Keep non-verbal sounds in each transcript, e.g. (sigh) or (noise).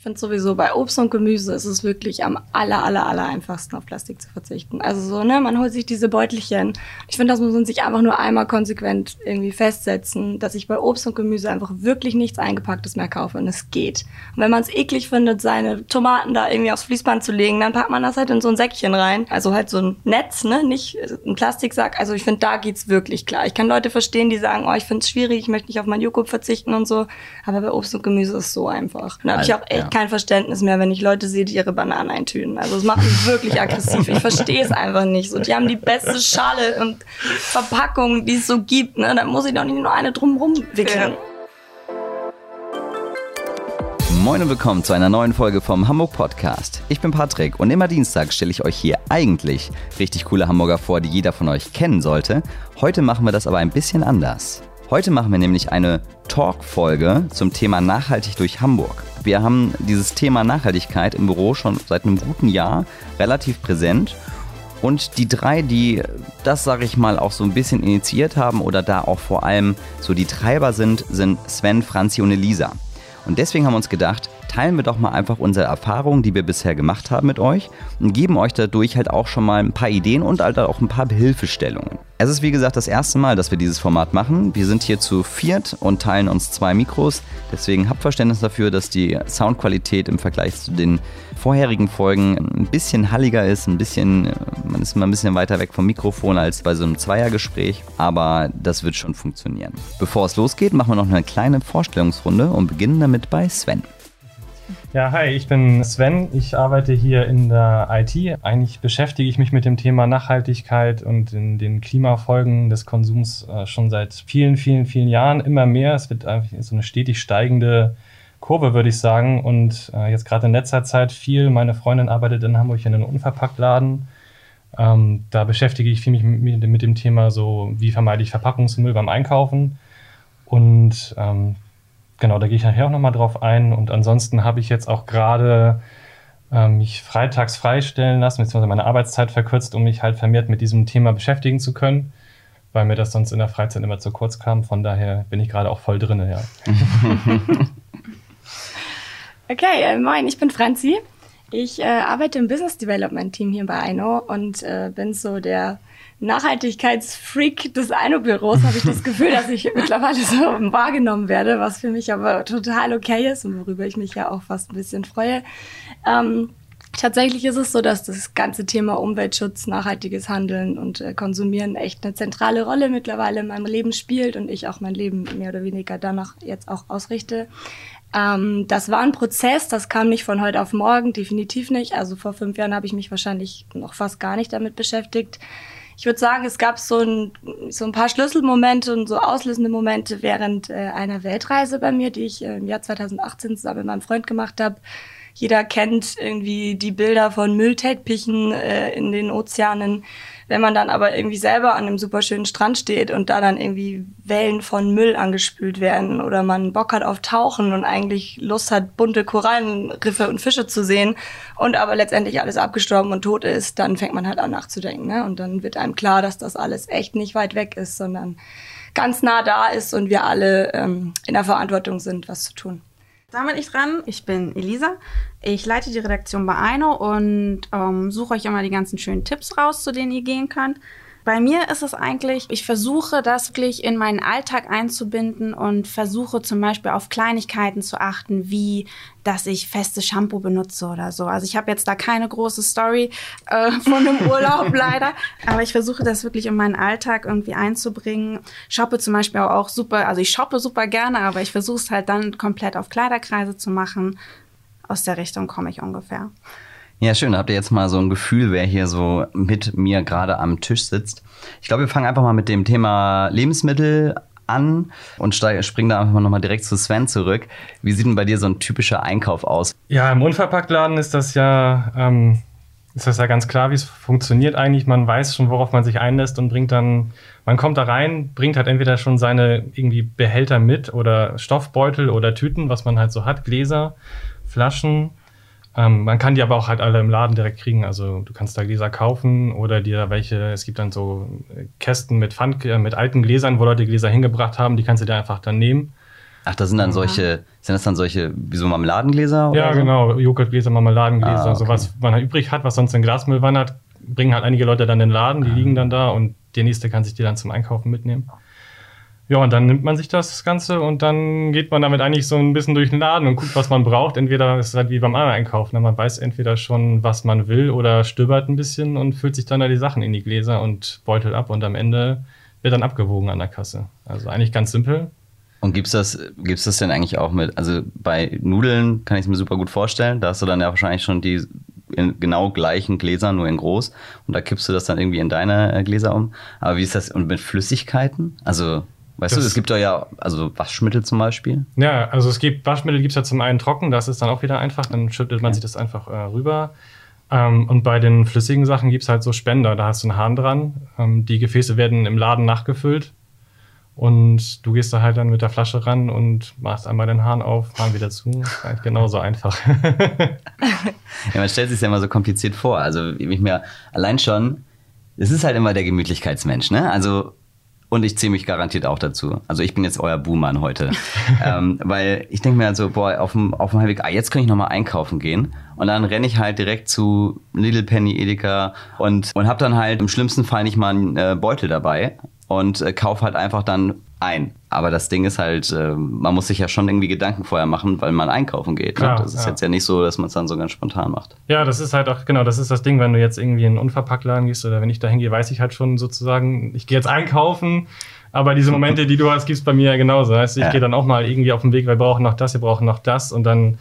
Ich finde sowieso bei Obst und Gemüse ist es wirklich am aller, aller, aller einfachsten auf Plastik zu verzichten. Also so, ne, man holt sich diese Beutelchen. Ich finde, das muss man sich einfach nur einmal konsequent irgendwie festsetzen, dass ich bei Obst und Gemüse einfach wirklich nichts Eingepacktes mehr kaufe und es geht. Und wenn man es eklig findet, seine Tomaten da irgendwie aufs Fließband zu legen, dann packt man das halt in so ein Säckchen rein. Also halt so ein Netz, ne, nicht ein Plastiksack. Also ich finde, da geht's wirklich klar. Ich kann Leute verstehen, die sagen, oh, ich finde es schwierig, ich möchte nicht auf meinen Joghurt verzichten und so. Aber bei Obst und Gemüse ist es so einfach. Und da habe ich auch echt kein Verständnis mehr, wenn ich Leute sehe, die ihre Bananen eintüten. Also es macht mich wirklich aggressiv. Ich verstehe es einfach nicht. So, die haben die beste Schale und Verpackung, die es so gibt. Ne? Da muss ich doch nicht nur eine drumrum wickeln. Moin und willkommen zu einer neuen Folge vom Hamburg Podcast. Ich bin Patrick und immer Dienstag stelle ich euch hier eigentlich richtig coole Hamburger vor, die jeder von euch kennen sollte. Heute machen wir das aber ein bisschen anders. Heute machen wir nämlich eine Talk-Folge zum Thema Nachhaltig durch Hamburg. Wir haben dieses Thema Nachhaltigkeit im Büro schon seit einem guten Jahr relativ präsent. Und die drei, die das, sage ich mal, auch so ein bisschen initiiert haben oder da auch vor allem so die Treiber sind, sind Sven, Franzi und Elisa. Und deswegen haben wir uns gedacht, teilen wir doch mal einfach unsere Erfahrungen, die wir bisher gemacht haben mit euch und geben euch dadurch halt auch schon mal ein paar Ideen und halt auch ein paar Hilfestellungen. Es ist wie gesagt das erste Mal, dass wir dieses Format machen. Wir sind hier zu viert und teilen uns zwei Mikros. Deswegen habt Verständnis dafür, dass die Soundqualität im Vergleich zu den vorherigen Folgen ein bisschen halliger ist, ein bisschen, man ist mal ein bisschen weiter weg vom Mikrofon als bei so einem Zweiergespräch, aber das wird schon funktionieren. Bevor es losgeht, machen wir noch eine kleine Vorstellungsrunde und beginnen damit bei Sven. Ja, hi, ich bin Sven. Ich arbeite hier in der IT. Eigentlich beschäftige ich mich mit dem Thema Nachhaltigkeit und in den Klimafolgen des Konsums äh, schon seit vielen, vielen, vielen Jahren. Immer mehr. Es wird einfach so eine stetig steigende Kurve, würde ich sagen. Und äh, jetzt gerade in letzter Zeit viel. Meine Freundin arbeitet in Hamburg in einem Unverpacktladen. Ähm, da beschäftige ich mich mit, mit, dem Thema so, wie vermeide ich Verpackungsmüll beim Einkaufen. Und ähm, genau, da gehe ich nachher auch nochmal drauf ein. Und ansonsten habe ich jetzt auch gerade äh, mich freitags freistellen lassen, beziehungsweise meine Arbeitszeit verkürzt, um mich halt vermehrt mit diesem Thema beschäftigen zu können, weil mir das sonst in der Freizeit immer zu kurz kam. Von daher bin ich gerade auch voll drin, ja. (laughs) okay, äh, moin, ich bin Franzi. Ich äh, arbeite im Business Development Team hier bei Eino und äh, bin so der Nachhaltigkeitsfreak des Eino-Büros habe ich das Gefühl, dass ich (laughs) mittlerweile so wahrgenommen werde, was für mich aber total okay ist und worüber ich mich ja auch fast ein bisschen freue. Ähm, tatsächlich ist es so, dass das ganze Thema Umweltschutz, nachhaltiges Handeln und äh, Konsumieren echt eine zentrale Rolle mittlerweile in meinem Leben spielt und ich auch mein Leben mehr oder weniger danach jetzt auch ausrichte. Ähm, das war ein Prozess, das kam nicht von heute auf morgen, definitiv nicht. Also vor fünf Jahren habe ich mich wahrscheinlich noch fast gar nicht damit beschäftigt ich würde sagen, es gab so ein, so ein paar Schlüsselmomente und so auslösende Momente während äh, einer Weltreise bei mir, die ich äh, im Jahr 2018 zusammen mit meinem Freund gemacht habe. Jeder kennt irgendwie die Bilder von Müllteppichen äh, in den Ozeanen. Wenn man dann aber irgendwie selber an einem super schönen Strand steht und da dann irgendwie Wellen von Müll angespült werden oder man Bock hat auf Tauchen und eigentlich Lust hat, bunte Korallenriffe und Fische zu sehen und aber letztendlich alles abgestorben und tot ist, dann fängt man halt an nachzudenken. Ne? Und dann wird einem klar, dass das alles echt nicht weit weg ist, sondern ganz nah da ist und wir alle ähm, in der Verantwortung sind, was zu tun. Da bin ich dran. Ich bin Elisa. Ich leite die Redaktion bei Eino und ähm, suche euch immer die ganzen schönen Tipps raus, zu denen ihr gehen könnt. Bei mir ist es eigentlich, ich versuche das wirklich in meinen Alltag einzubinden und versuche zum Beispiel auf Kleinigkeiten zu achten, wie dass ich festes Shampoo benutze oder so. Also ich habe jetzt da keine große Story äh, von einem Urlaub (laughs) leider, aber ich versuche das wirklich in meinen Alltag irgendwie einzubringen. Shoppe zum Beispiel auch super, also ich shoppe super gerne, aber ich versuche es halt dann komplett auf Kleiderkreise zu machen. Aus der Richtung komme ich ungefähr. Ja, schön. Habt ihr jetzt mal so ein Gefühl, wer hier so mit mir gerade am Tisch sitzt? Ich glaube, wir fangen einfach mal mit dem Thema Lebensmittel an und springen da einfach mal nochmal direkt zu Sven zurück. Wie sieht denn bei dir so ein typischer Einkauf aus? Ja, im Unverpacktladen ist das ja, ähm, ist das ja ganz klar, wie es funktioniert eigentlich. Man weiß schon, worauf man sich einlässt und bringt dann, man kommt da rein, bringt halt entweder schon seine irgendwie Behälter mit oder Stoffbeutel oder Tüten, was man halt so hat, Gläser, Flaschen ähm, man kann die aber auch halt alle im Laden direkt kriegen. Also du kannst da Gläser kaufen oder dir welche, es gibt dann so Kästen mit Pfand, äh, mit alten Gläsern, wo Leute Gläser hingebracht haben, die kannst du dir einfach dann nehmen. Ach, das sind dann solche, sind das dann solche, wie so Marmeladengläser? Ja, oder so? genau. Joghurtgläser, Marmeladengläser, Ah, okay. so was man halt übrig hat, was sonst in Glasmüll wandert, bringen halt einige Leute dann in den Laden, Ah. die liegen dann da und der nächste kann sich die dann zum Einkaufen mitnehmen. Ja, und dann nimmt man sich das Ganze und dann geht man damit eigentlich so ein bisschen durch den Laden und guckt, was man braucht. Entweder ist es halt wie beim anderen Einkaufen, ne? man weiß entweder schon, was man will oder stöbert ein bisschen und füllt sich dann da die Sachen in die Gläser und beutelt ab und am Ende wird dann abgewogen an der Kasse. Also eigentlich ganz simpel. Und gibt's das, gibt's das denn eigentlich auch mit, also bei Nudeln kann ich es mir super gut vorstellen, da hast du dann ja wahrscheinlich schon die in genau gleichen Gläser, nur in groß und da kippst du das dann irgendwie in deine äh, Gläser um. Aber wie ist das und mit Flüssigkeiten? Also, weißt Das- du, es gibt doch ja, also Waschmittel zum Beispiel. Ja, also es gibt Waschmittel gibt es ja zum einen trocken, das ist dann auch wieder einfach, dann schüttelt man sich das einfach äh, rüber. Ähm, und bei den flüssigen Sachen gibt es halt so Spender, da hast du einen Hahn dran. Ähm, die Gefäße werden im Laden nachgefüllt. Und du gehst da halt dann mit der Flasche ran und machst einmal den Hahn auf, Hahn wieder zu. Ist eigentlich genauso (laughs) einfach. Ja, man stellt sich ja immer so kompliziert vor. Also ich mir allein schon, es ist halt immer der Gemütlichkeitsmensch, ne? Also und ich zähle mich garantiert auch dazu. Also ich bin jetzt euer Buhmann heute. (laughs) ähm, weil ich denke mir halt so, boah, auf dem, auf dem Heimweg, ah, jetzt kann ich nochmal einkaufen gehen. Und dann renne ich halt direkt zu Little Penny, Edeka und, und hab dann halt im schlimmsten Fall nicht mal einen äh, Beutel dabei und äh, kauf halt einfach dann ein. Aber das Ding ist halt, äh, man muss sich ja schon irgendwie Gedanken vorher machen, weil man einkaufen geht. Klar? Das ist ja. jetzt ja nicht so, dass man es dann so ganz spontan macht. Ja, das ist halt auch, genau, das ist das Ding, wenn du jetzt irgendwie in einen Unverpacktladen gehst oder wenn ich da hingehe, weiß ich halt schon sozusagen, ich gehe jetzt einkaufen, aber diese Momente, die du hast, gibt's bei mir ja genauso. Heißt, ich Ja. gehe dann auch mal irgendwie auf den Weg, wir brauchen noch das, wir brauchen noch das und dann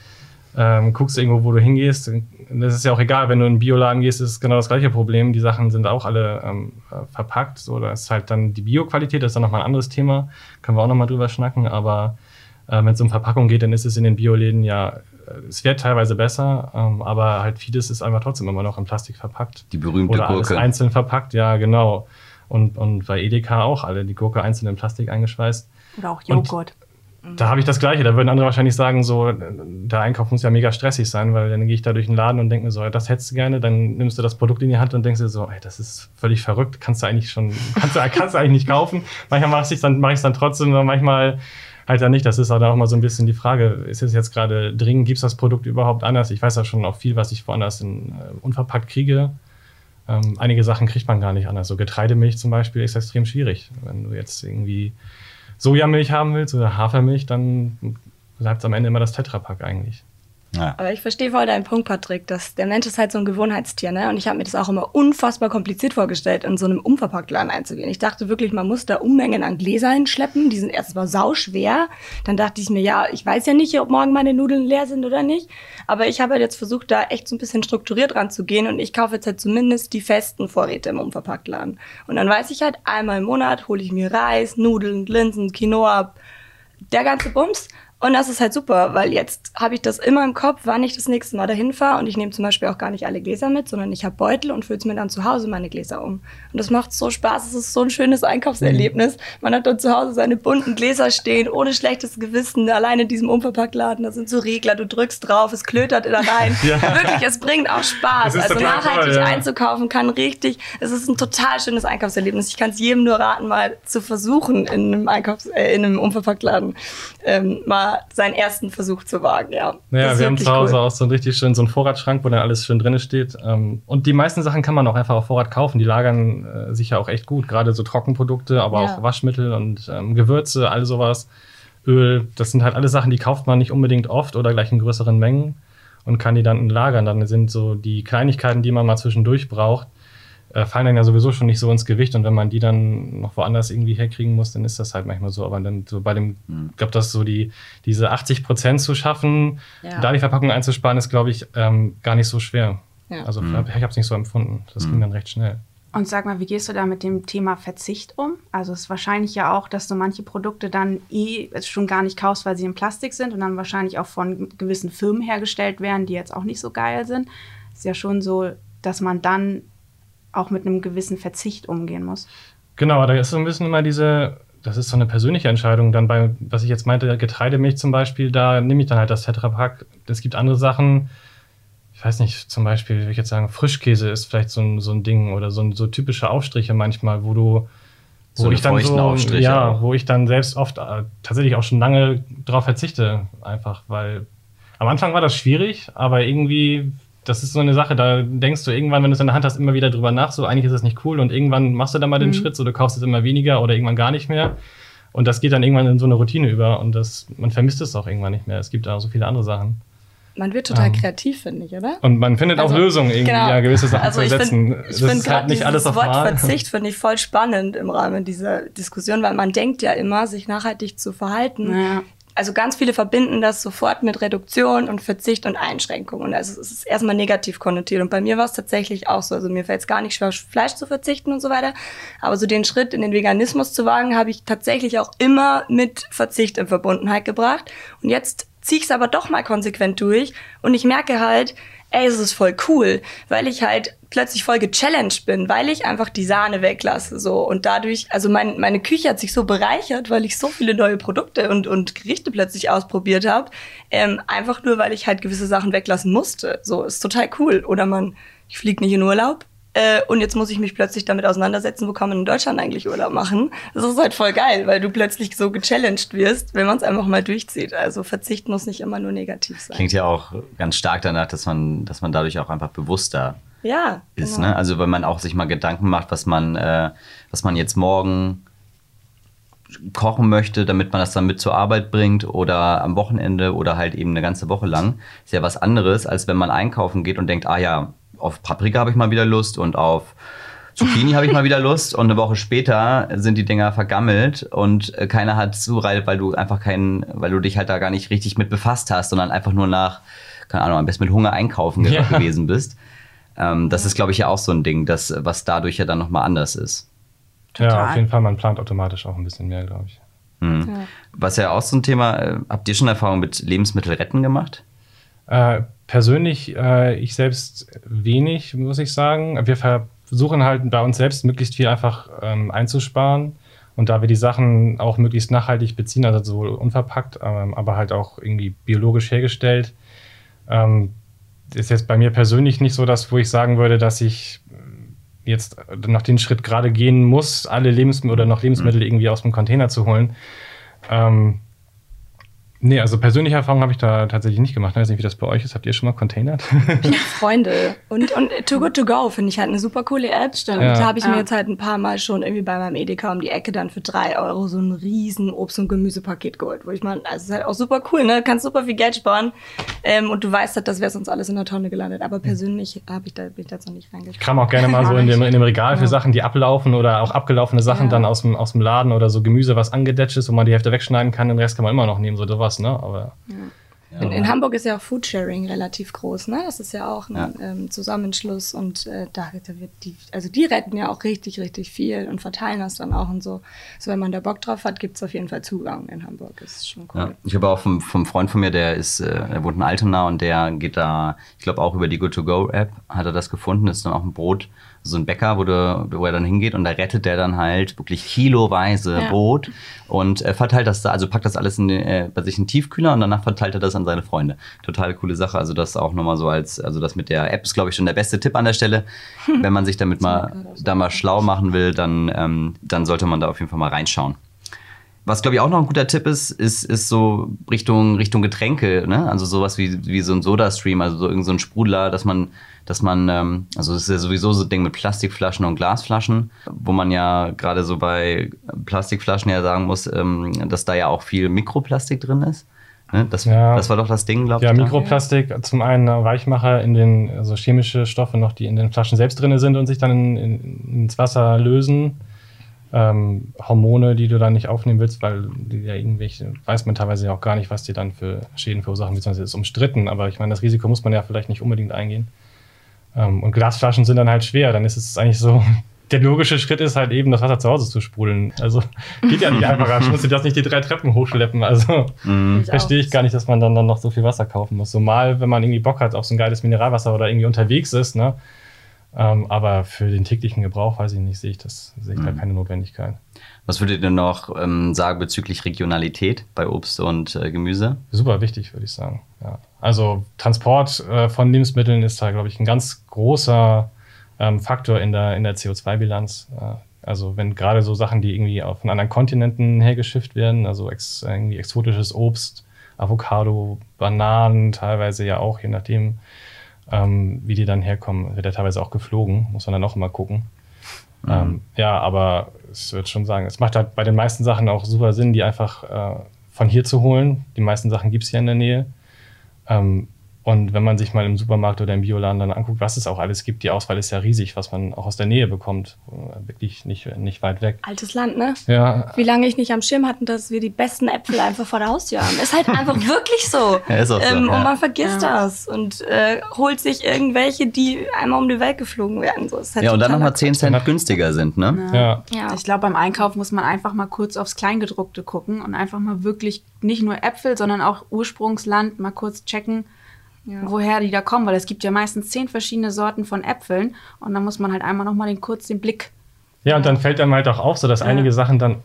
ähm, guckst irgendwo, wo du hingehst. Und Das ist ja auch egal, wenn du in einen Bioladen gehst, ist es genau das gleiche Problem. Die Sachen sind auch alle ähm, äh, verpackt. So, da ist halt dann die Bioqualität, das ist dann nochmal ein anderes Thema. Können wir auch nochmal drüber schnacken, aber äh, wenn es um Verpackung geht, dann ist es in den Bioläden ja, äh, es wird teilweise besser, ähm, aber halt vieles ist einfach trotzdem immer noch in Plastik verpackt. Die berühmte Oder alles Gurke. einzeln verpackt, ja, genau. Und, und bei Edeka auch alle, die Gurke einzeln in Plastik eingeschweißt. Oder auch Und- Joghurt. Da habe ich das Gleiche. Da würden andere wahrscheinlich sagen, so, der Einkauf muss ja mega stressig sein, weil dann gehe ich da durch den Laden und denke mir so, das hättest du gerne, dann nimmst du das Produkt in die Hand und denkst dir so, ey, das ist völlig verrückt, kannst du eigentlich schon, kannst du, kannst du eigentlich nicht kaufen. Manchmal mache ich es dann, mach ich's dann trotzdem, aber manchmal halt dann nicht. Das ist halt auch mal so ein bisschen die Frage, ist es jetzt gerade dringend, gibt es das Produkt überhaupt anders? Ich weiß ja schon auch viel, was ich woanders in, äh, unverpackt kriege. Ähm, einige Sachen kriegt man gar nicht anders. So Getreidemilch zum Beispiel ist extrem schwierig. Wenn du jetzt irgendwie Sojamilch haben willst oder Hafermilch, dann bleibt am Ende immer das Tetrapack eigentlich. Ja. Aber ich verstehe voll deinen Punkt, Patrick, dass der Mensch ist halt so ein Gewohnheitstier, ne? Und ich habe mir das auch immer unfassbar kompliziert vorgestellt, in so einem Unverpacktladen einzugehen. Ich dachte wirklich, man muss da Unmengen an Gläser hinschleppen. Die sind erstens mal sauschwer. Dann dachte ich mir, ja, ich weiß ja nicht, ob morgen meine Nudeln leer sind oder nicht. Aber ich habe halt jetzt versucht, da echt so ein bisschen strukturiert ranzugehen und ich kaufe jetzt halt zumindest die festen Vorräte im Unverpacktladen. Und dann weiß ich halt, einmal im Monat hole ich mir Reis, Nudeln, Linsen, Quinoa, der ganze Bums. Und das ist halt super, weil jetzt habe ich das immer im Kopf, wann ich das nächste Mal dahin fahre. Und ich nehme zum Beispiel auch gar nicht alle Gläser mit, sondern ich habe Beutel und fülle mir dann zu Hause meine Gläser um. Und das macht so Spaß. Es ist so ein schönes Einkaufserlebnis. Man hat dann zu Hause seine bunten Gläser stehen, ohne schlechtes Gewissen. Allein in diesem Unverpacktladen, da sind so Regler, du drückst drauf, es klötert da rein. (laughs) Ja. Wirklich, es bringt auch Spaß. Also nachhaltig toll, ja. einzukaufen kann richtig. Es ist ein total schönes Einkaufserlebnis. Ich kann es jedem nur raten, mal zu versuchen, in einem Einkaufs-, äh, in einem Unverpacktladen ähm, mal seinen ersten Versuch zu wagen. Ja, Naja, wir haben zu Hause cool. auch so einen richtig schön so einen Vorratsschrank, wo dann alles schön drin steht. Ähm, Und die meisten Sachen kann man auch einfach auf Vorrat kaufen. Die lagern äh, sich ja auch echt gut. Gerade so Trockenprodukte, aber Ja. auch Waschmittel und ähm, Gewürze, all sowas. Öl, das sind halt alle Sachen, die kauft man nicht unbedingt oft oder gleich in größeren Mengen und kann die dann lagern. Dann sind so die Kleinigkeiten, die man mal zwischendurch braucht, äh, fallen dann ja sowieso schon nicht so ins Gewicht. Und wenn man die dann noch woanders irgendwie herkriegen muss, dann ist das halt manchmal so. Aber dann so bei dem, ich glaube, dass so die, diese 80 Prozent zu schaffen, Ja. da die Verpackung einzusparen, ist, glaube ich, ähm, gar nicht so schwer. Ja. Also ich habe es nicht so empfunden. Das ging dann recht schnell. Und sag mal, wie gehst du da mit dem Thema Verzicht um? Also es ist wahrscheinlich ja auch, dass du manche Produkte dann eh schon gar nicht kaufst, weil sie in Plastik sind und dann wahrscheinlich auch von gewissen Firmen hergestellt werden, die jetzt auch nicht so geil sind. Ist ja schon so, dass man dann auch mit einem gewissen Verzicht umgehen muss. Genau, da ist so ein bisschen immer diese, das ist so eine persönliche Entscheidung. Dann bei, was ich jetzt meinte, Getreidemilch zum Beispiel, da nehme ich dann halt das Tetrapack. Es gibt andere Sachen, ich weiß nicht, zum Beispiel, würde ich jetzt sagen, Frischkäse ist vielleicht so ein, so ein Ding oder so, ein- so typische Aufstriche manchmal, wo du wo So ich dann so, Aufstriche ja, auch. wo ich dann selbst oft äh, tatsächlich auch schon lange drauf verzichte, einfach, weil am Anfang war das schwierig, aber irgendwie, das ist so eine Sache, da denkst du irgendwann, wenn du es in der Hand hast, immer wieder drüber nach, so eigentlich ist das nicht cool und irgendwann machst du dann mal den Schritt, so du kaufst es immer weniger oder irgendwann gar nicht mehr. Und das geht dann irgendwann in so eine Routine über und das, man vermisst es auch irgendwann nicht mehr. Es gibt auch so viele andere Sachen. Man wird total Ähm. kreativ, finde ich, oder? Und man findet Also, auch Lösungen, irgendwie genau. ja, gewisse Sachen Also zu ich ersetzen. finde das find ist halt nicht alles auf Wort Mal. Verzicht finde ich voll spannend im Rahmen dieser Diskussion, weil man denkt ja immer, sich nachhaltig zu verhalten. Ja. Also ganz viele verbinden das sofort mit Reduktion und Verzicht und Einschränkungen. Also es ist erstmal negativ konnotiert. Und bei mir war es tatsächlich auch so. Also mir fällt es gar nicht schwer, Fleisch zu verzichten und so weiter. Aber so den Schritt in den Veganismus zu wagen, habe ich tatsächlich auch immer mit Verzicht in Verbundenheit gebracht. Und jetzt ziehe ich es aber doch mal konsequent durch. Und ich merke halt, ey, es ist voll cool, weil ich halt plötzlich voll gechallenged bin, weil ich einfach die Sahne weglasse, so. Und dadurch, also mein, meine Küche hat sich so bereichert, weil ich so viele neue Produkte und, und Gerichte plötzlich ausprobiert habe. Ähm, einfach nur, weil ich halt gewisse Sachen weglassen musste. So, ist total cool. Oder man, ich fliege nicht in Urlaub. Äh, und jetzt muss ich mich plötzlich damit auseinandersetzen, wo kann man in Deutschland eigentlich Urlaub machen. Das ist halt voll geil, weil du plötzlich so gechallenged wirst, wenn man es einfach mal durchzieht. Also Verzicht muss nicht immer nur negativ sein. Klingt ja auch ganz stark danach, dass man, dass man dadurch auch einfach bewusster ja, ist. genau. Ne? Also wenn man auch sich mal Gedanken macht, was man, äh, was man jetzt morgen kochen möchte, damit man das dann mit zur Arbeit bringt oder am Wochenende oder halt eben eine ganze Woche lang, ist ja was anderes, als wenn man einkaufen geht und denkt, ah ja, auf Paprika habe ich mal wieder Lust und auf Zucchini habe ich mal wieder (laughs) Lust und eine Woche später sind die Dinger vergammelt und äh, keiner hat Zureilt, weil du einfach keinen, weil du dich halt da gar nicht richtig mit befasst hast, sondern einfach nur nach, keine Ahnung, am besten mit Hunger einkaufen Ja. gewesen bist. Ähm, das ist, glaube ich, ja auch so ein Ding, das, was dadurch ja dann nochmal anders ist. Ja, Total. auf jeden Fall, man plant automatisch auch ein bisschen mehr, glaube ich. Mhm. Ja. Was ja auch so ein Thema, äh, habt ihr schon Erfahrung mit Lebensmittelretten gemacht? Äh, persönlich, äh, ich selbst wenig, muss ich sagen. Wir versuchen halt bei uns selbst möglichst viel einfach ähm, einzusparen. Und da wir die Sachen auch möglichst nachhaltig beziehen, also sowohl unverpackt, ähm, aber halt auch irgendwie biologisch hergestellt, ähm, ist jetzt bei mir persönlich nicht so das, wo ich sagen würde, dass ich äh, jetzt noch den Schritt gerade gehen muss, alle Lebensmittel oder noch Lebensmittel irgendwie aus dem Container zu holen. Ähm, nee, also persönliche Erfahrungen habe ich da tatsächlich nicht gemacht. Ich weiß nicht, wie das bei euch ist. Habt ihr schon mal containert? (laughs) Freunde. Und, und Too Good To Go finde ich halt eine super coole App. Stimmt. Und Ja. da habe ich mir Ja. jetzt halt ein paar Mal schon irgendwie bei meinem Edeka um die Ecke dann für drei Euro so ein riesen Obst- und Gemüsepaket geholt. Wo ich mal, also es ist halt auch super cool, ne? Du kannst super viel Geld sparen. Ähm, und du weißt halt, das wäre sonst alles in der Tonne gelandet. Aber persönlich habe ich da, bin ich da jetzt noch nicht Ich reingekommen. kram auch gerne mal so in dem, in dem Regal für Ja. Sachen, die ablaufen oder auch abgelaufene Sachen Ja. dann aus dem, aus dem Laden oder so Gemüse, was angedetscht ist, wo man die Hälfte wegschneiden kann, den Rest kann man immer noch nehmen, so sowas, ne? Aber In, in Hamburg ist ja auch Foodsharing relativ groß, ne? Das ist ja auch ein Ja. ähm, Zusammenschluss und äh, da, da wird die, also die retten ja auch richtig, richtig viel und verteilen das dann auch und so. So, wenn man da Bock drauf hat, gibt's auf jeden Fall Zugang in Hamburg. Das ist schon cool. Ja. Ich habe auch vom, vom Freund von mir, der ist, äh, er wohnt in Altona und der geht da, ich glaube auch über die Good-to-Go-App hat er das gefunden. Das ist dann auch ein Brot, so ein Bäcker, wo, du, wo er dann hingeht und da rettet der dann halt wirklich kiloweise Ja. Brot und äh, verteilt das da, also packt das alles in den, äh, bei sich in den Tiefkühler und danach verteilt er das an seine Freunde. Total coole Sache. Also das auch nochmal so als, also das mit der App ist, glaube ich, schon der beste Tipp an der Stelle. Wenn man sich damit mal, da mal schlau machen will, dann, ähm, dann sollte man da auf jeden Fall mal reinschauen. Was, glaube ich, auch noch ein guter Tipp ist, ist, ist so Richtung, Richtung Getränke, ne? Also sowas wie, wie so ein Soda-Stream, also so irgend so ein Sprudler, dass man, dass man, ähm, also das ist ja sowieso so ein Ding mit Plastikflaschen und Glasflaschen, wo man ja gerade so bei Plastikflaschen ja sagen muss, ähm, dass da ja auch viel Mikroplastik drin ist. Ne? Das, Ja. das war doch das Ding, glaube ja, ich. da. Mikroplastik, zum einen äh, Weichmacher in den, also chemische Stoffe noch, die in den Flaschen selbst drin sind und sich dann in, in, ins Wasser lösen. Ähm, Hormone, die du dann nicht aufnehmen willst, weil die ja irgendwelche, weiß man teilweise ja auch gar nicht, was die dann für Schäden verursachen, beziehungsweise ist umstritten, aber ich meine, das Risiko muss man ja vielleicht nicht unbedingt eingehen. Ähm, und Glasflaschen sind dann halt schwer, dann ist es eigentlich so, (laughs) der logische Schritt ist halt eben, das Wasser zu Hause zu sprudeln. Also geht ja nicht (laughs) einfacher, ich musste das nicht die drei Treppen hochschleppen, also Mhm. (laughs) Verstehe ich gar nicht, dass man dann, dann noch so viel Wasser kaufen muss. So mal, wenn man irgendwie Bock hat auf so ein geiles Mineralwasser oder irgendwie unterwegs ist, ne? Ähm, aber für den täglichen Gebrauch, weiß ich nicht, sehe ich das, sehe ich da keine Notwendigkeit. Was würdet ihr noch ähm, sagen bezüglich Regionalität bei Obst und äh, Gemüse? Super wichtig, würde ich sagen. Ja. Also Transport äh, von Lebensmitteln ist da, glaube ich, ein ganz großer ähm, Faktor in der, in der CO2-Bilanz. Äh, Also wenn gerade so Sachen, die irgendwie auch von anderen Kontinenten hergeschifft werden, also ex, irgendwie exotisches Obst, Avocado, Bananen, teilweise ja auch, je nachdem, ähm, wie die dann herkommen, wird ja teilweise auch geflogen, muss man dann auch immer gucken. Mhm. Ähm, ja, aber ich würde schon sagen, es macht halt bei den meisten Sachen auch super Sinn, die einfach äh, von hier zu holen. Die meisten Sachen gibt es hier in der Nähe. Ähm, und wenn man sich mal im Supermarkt oder im Bioladen dann anguckt, was es auch alles gibt, die Auswahl ist ja riesig, was man auch aus der Nähe bekommt. Wirklich nicht, nicht weit weg. Altes Land, ne? Ja. Wie lange ich nicht am Schirm hatten, dass wir die besten Äpfel einfach vor der Haustür haben. Ist halt (laughs) einfach wirklich so. Ja, ist auch so. Ähm, ja. Und man vergisst ja. das und äh, holt sich irgendwelche, die einmal um die Welt geflogen werden. So, ist halt ja, und dann nochmal 10 Cent günstiger sind, ne? Ja. ja. Ich glaube, beim Einkauf muss man einfach mal kurz aufs Kleingedruckte gucken und einfach mal wirklich nicht nur Äpfel, sondern auch Ursprungsland mal kurz checken ja. woher die da kommen, weil es gibt ja meistens zehn verschiedene Sorten von Äpfeln und dann muss man halt einmal nochmal den, kurz den Blick. Ja, und dann fällt einem halt auch auf, so dass ja. einige Sachen dann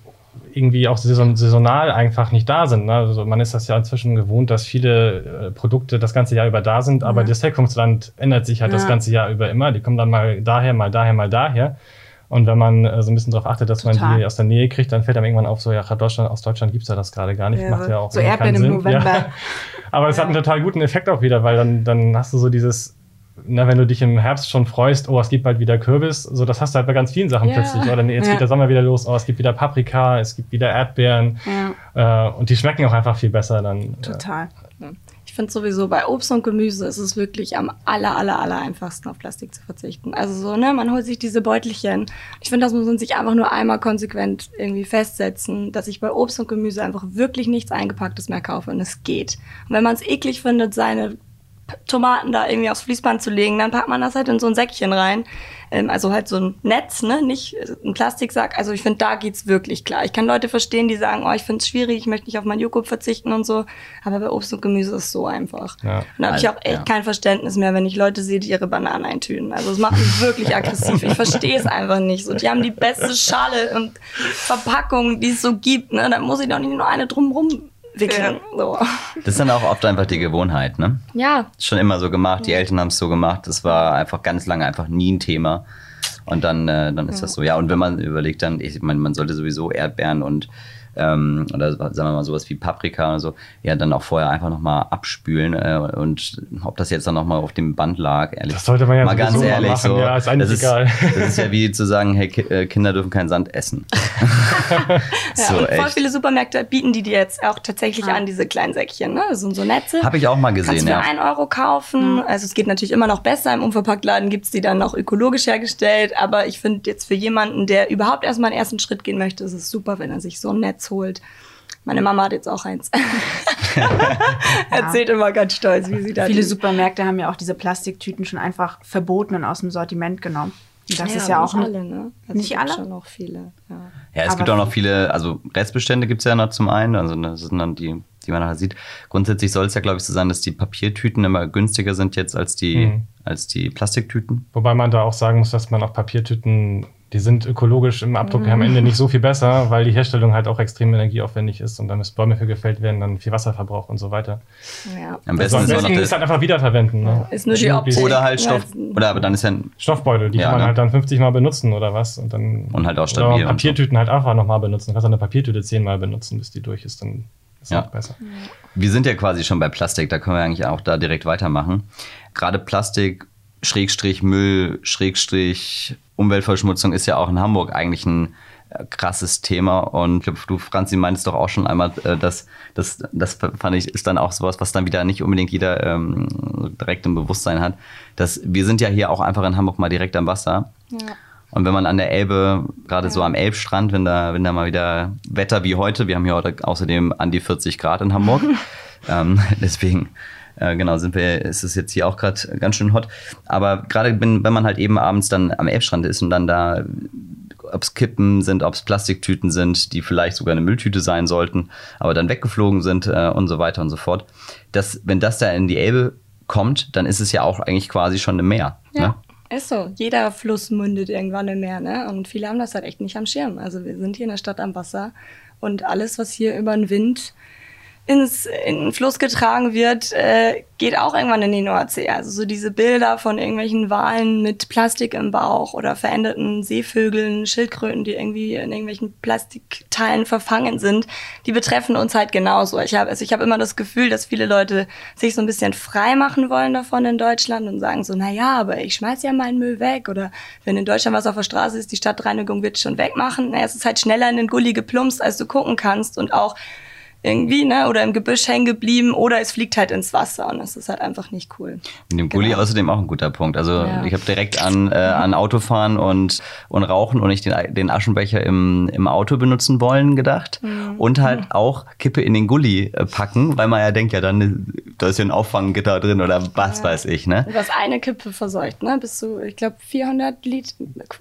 irgendwie auch saisonal einfach nicht da sind. Ne? Also man ist das ja inzwischen gewohnt, dass viele äh, Produkte das ganze Jahr über da sind, aber ja. das Herkunftsland ändert sich halt das ganze Jahr über immer. Die kommen dann mal daher, mal daher, mal daher. Und wenn man äh, so ein bisschen darauf achtet, dass Total. man die aus der Nähe kriegt, dann fällt einem irgendwann auf, so ja, Deutschland, aus Deutschland gibt es ja das gerade gar nicht. Ja, Macht ja auch so Erdbeeren im November. Ja. (laughs) Aber es ja. hat einen total guten Effekt auch wieder, weil dann, dann hast du so dieses, na, wenn du dich im Herbst schon freust, oh, es gibt bald wieder Kürbis, so das hast du halt bei ganz vielen Sachen ja. plötzlich. Oder jetzt geht der Sommer wieder los, oh, es gibt wieder Paprika, es gibt wieder Erdbeeren. Äh, und die schmecken auch einfach viel besser dann. Total. Äh, ich finde sowieso bei Obst und Gemüse ist es wirklich am aller, aller, aller einfachsten auf Plastik zu verzichten. Also so, ne, man holt sich diese Beutelchen. Ich finde, das muss man sich einfach nur einmal konsequent irgendwie festsetzen, dass ich bei Obst und Gemüse einfach wirklich nichts Eingepacktes mehr kaufe und es geht. Und wenn man es eklig findet, seine Tomaten da irgendwie aufs Fließband zu legen, dann packt man das halt in so ein Säckchen rein. Ähm, also halt so ein Netz, ne, nicht ein Plastiksack. Also ich finde, da geht's wirklich klar. Ich kann Leute verstehen, die sagen, oh, ich finde es schwierig, ich möchte nicht auf meinen Joghurt verzichten und so. Aber bei Obst und Gemüse ist es so einfach. Ja. Und da habe ich auch echt ja. kein Verständnis mehr, wenn ich Leute sehe, die ihre Bananen eintüten. Also es macht mich wirklich (laughs) aggressiv. Ich verstehe es einfach nicht. So, die haben die beste Schale und Verpackung, die es so gibt. Ne? Da muss ich doch nicht nur eine drumrum wickeln. Ja. So. Das ist dann auch oft einfach die Gewohnheit, ne? Ja. Schon immer so gemacht, die Eltern haben es so gemacht. Das war einfach ganz lange einfach nie ein Thema. Und dann, äh, dann ist ja. das so. Ja, und wenn man überlegt, dann, ich meine, man sollte sowieso Erdbeeren und ähm, oder sagen wir mal sowas wie Paprika oder so, ja, dann auch vorher einfach nochmal abspülen äh, und ob das jetzt dann nochmal auf dem Band lag, ehrlich. Das sollte man ja mal ganz ehrlich machen. so. Ja, ist eigentlich das egal. Ist, das ist ja wie zu sagen, hey, äh, Kinder dürfen keinen Sand essen. (laughs) ja, so, und echt. voll viele Supermärkte bieten die dir jetzt auch tatsächlich ah. an, diese kleinen Säckchen, ne? Das sind so Netze. Habe ich auch mal gesehen, Kannst ja. für 1 Euro kaufen. Mhm. Also es geht natürlich immer noch besser. Im Unverpacktladen gibt's die dann noch ökologisch hergestellt. Aber ich finde jetzt für jemanden, der überhaupt erstmal einen ersten Schritt gehen möchte, ist es super, wenn er sich so ein Netz holt. Meine Mama hat jetzt auch eins. (laughs) Erzählt immer ganz stolz, wie sie da. Viele Supermärkte haben ja auch diese Plastiktüten schon einfach verboten und aus dem Sortiment genommen. Und das ja, ist ja auch nicht alle, ne? Also nicht alle. Schon noch viele. Ja, ja es Aber gibt auch noch viele, also Restbestände gibt es ja noch zum einen, also das sind dann die, die man halt sieht. Grundsätzlich soll es ja, glaube ich, so sein, dass die Papiertüten immer günstiger sind jetzt als die, mhm. als die Plastiktüten. Wobei man da auch sagen muss, dass man auch Papiertüten die sind ökologisch im Abdruck mhm. am Ende nicht so viel besser, weil die Herstellung halt auch extrem energieaufwendig ist und dann müssen Bäume für gefällt werden, dann viel Wasserverbrauch und so weiter. Ja. Am besten, also am besten ist, ist halt einfach wiederverwenden. Ne? Ist nur die Optik. Oder halt Stoff, oder aber dann ist ja ein Stoffbeutel, die ja, kann man ne? halt dann 50 Mal benutzen oder was und dann und halt auch stabil. Oder Papiertüten halt einfach nochmal benutzen. Du kannst eine Papiertüte zehnmal benutzen, bis die durch ist, dann ist ja. auch besser. Wir sind ja quasi schon bei Plastik, da können wir eigentlich auch da direkt weitermachen. Gerade Plastik Schrägstrich Müll, Schrägstrich Umweltverschmutzung ist ja auch in Hamburg eigentlich ein äh, krasses Thema. Und ich glaube, du, Franzi, meintest doch auch schon einmal, äh, dass das, das fand ich, ist dann auch sowas, was dann wieder nicht unbedingt jeder ähm, direkt im Bewusstsein hat. Dass wir sind ja hier auch einfach in Hamburg mal direkt am Wasser. Ja. Und wenn man an der Elbe, gerade ja. so am Elbstrand, wenn da, wenn da mal wieder Wetter wie heute, wir haben hier heute außerdem an die 40 Grad in Hamburg. (laughs) ähm, (laughs) deswegen äh, genau, sind wir, ist es jetzt hier auch gerade ganz schön hot. Aber gerade wenn, man halt eben abends dann am Elbstrand ist und dann da, ob es Kippen sind, ob es Plastiktüten sind, die vielleicht sogar eine Mülltüte sein sollten, aber dann weggeflogen sind äh, und so weiter und so fort. Das, wenn das da in die Elbe kommt, dann ist es ja auch eigentlich quasi schon ein Meer. Ja. Ne? Ist so. Jeder Fluss mündet irgendwann im Meer, ne? Und viele haben das halt echt nicht am Schirm. Also wir sind hier in der Stadt am Wasser und alles, was hier über den Wind ins in den Fluss getragen wird, äh, geht auch irgendwann in die Nordsee. Also so diese Bilder von irgendwelchen Walen mit Plastik im Bauch oder veränderten Seevögeln, Schildkröten, die irgendwie in irgendwelchen Plastikteilen verfangen sind, die betreffen uns halt genauso. Ich habe also ich habe immer das Gefühl, dass viele Leute sich so ein bisschen frei machen wollen davon in Deutschland und sagen so, na ja, aber ich schmeiß ja meinen Müll weg oder wenn in Deutschland was auf der Straße ist, die Stadtreinigung wird schon wegmachen. Naja, es ist halt schneller in den Gully geplumpst, als du gucken kannst und auch irgendwie, ne, oder im Gebüsch hängen geblieben oder es fliegt halt ins Wasser und das ist halt einfach nicht cool. Mit dem Gully Genau. außerdem auch ein guter Punkt. Also Ja. ich habe direkt an, äh, an Autofahren und, und Rauchen und nicht den, den Aschenbecher im, im Auto benutzen wollen gedacht. Mhm. Und halt auch Kippe in den Gully äh, packen, weil man ja denkt, ja dann, äh, da ist ja ein Auffanggitter drin oder was weiß ich, ne? Du hast eine Kippe verseucht, ne? Bis zu, ich glaube, 400 Liter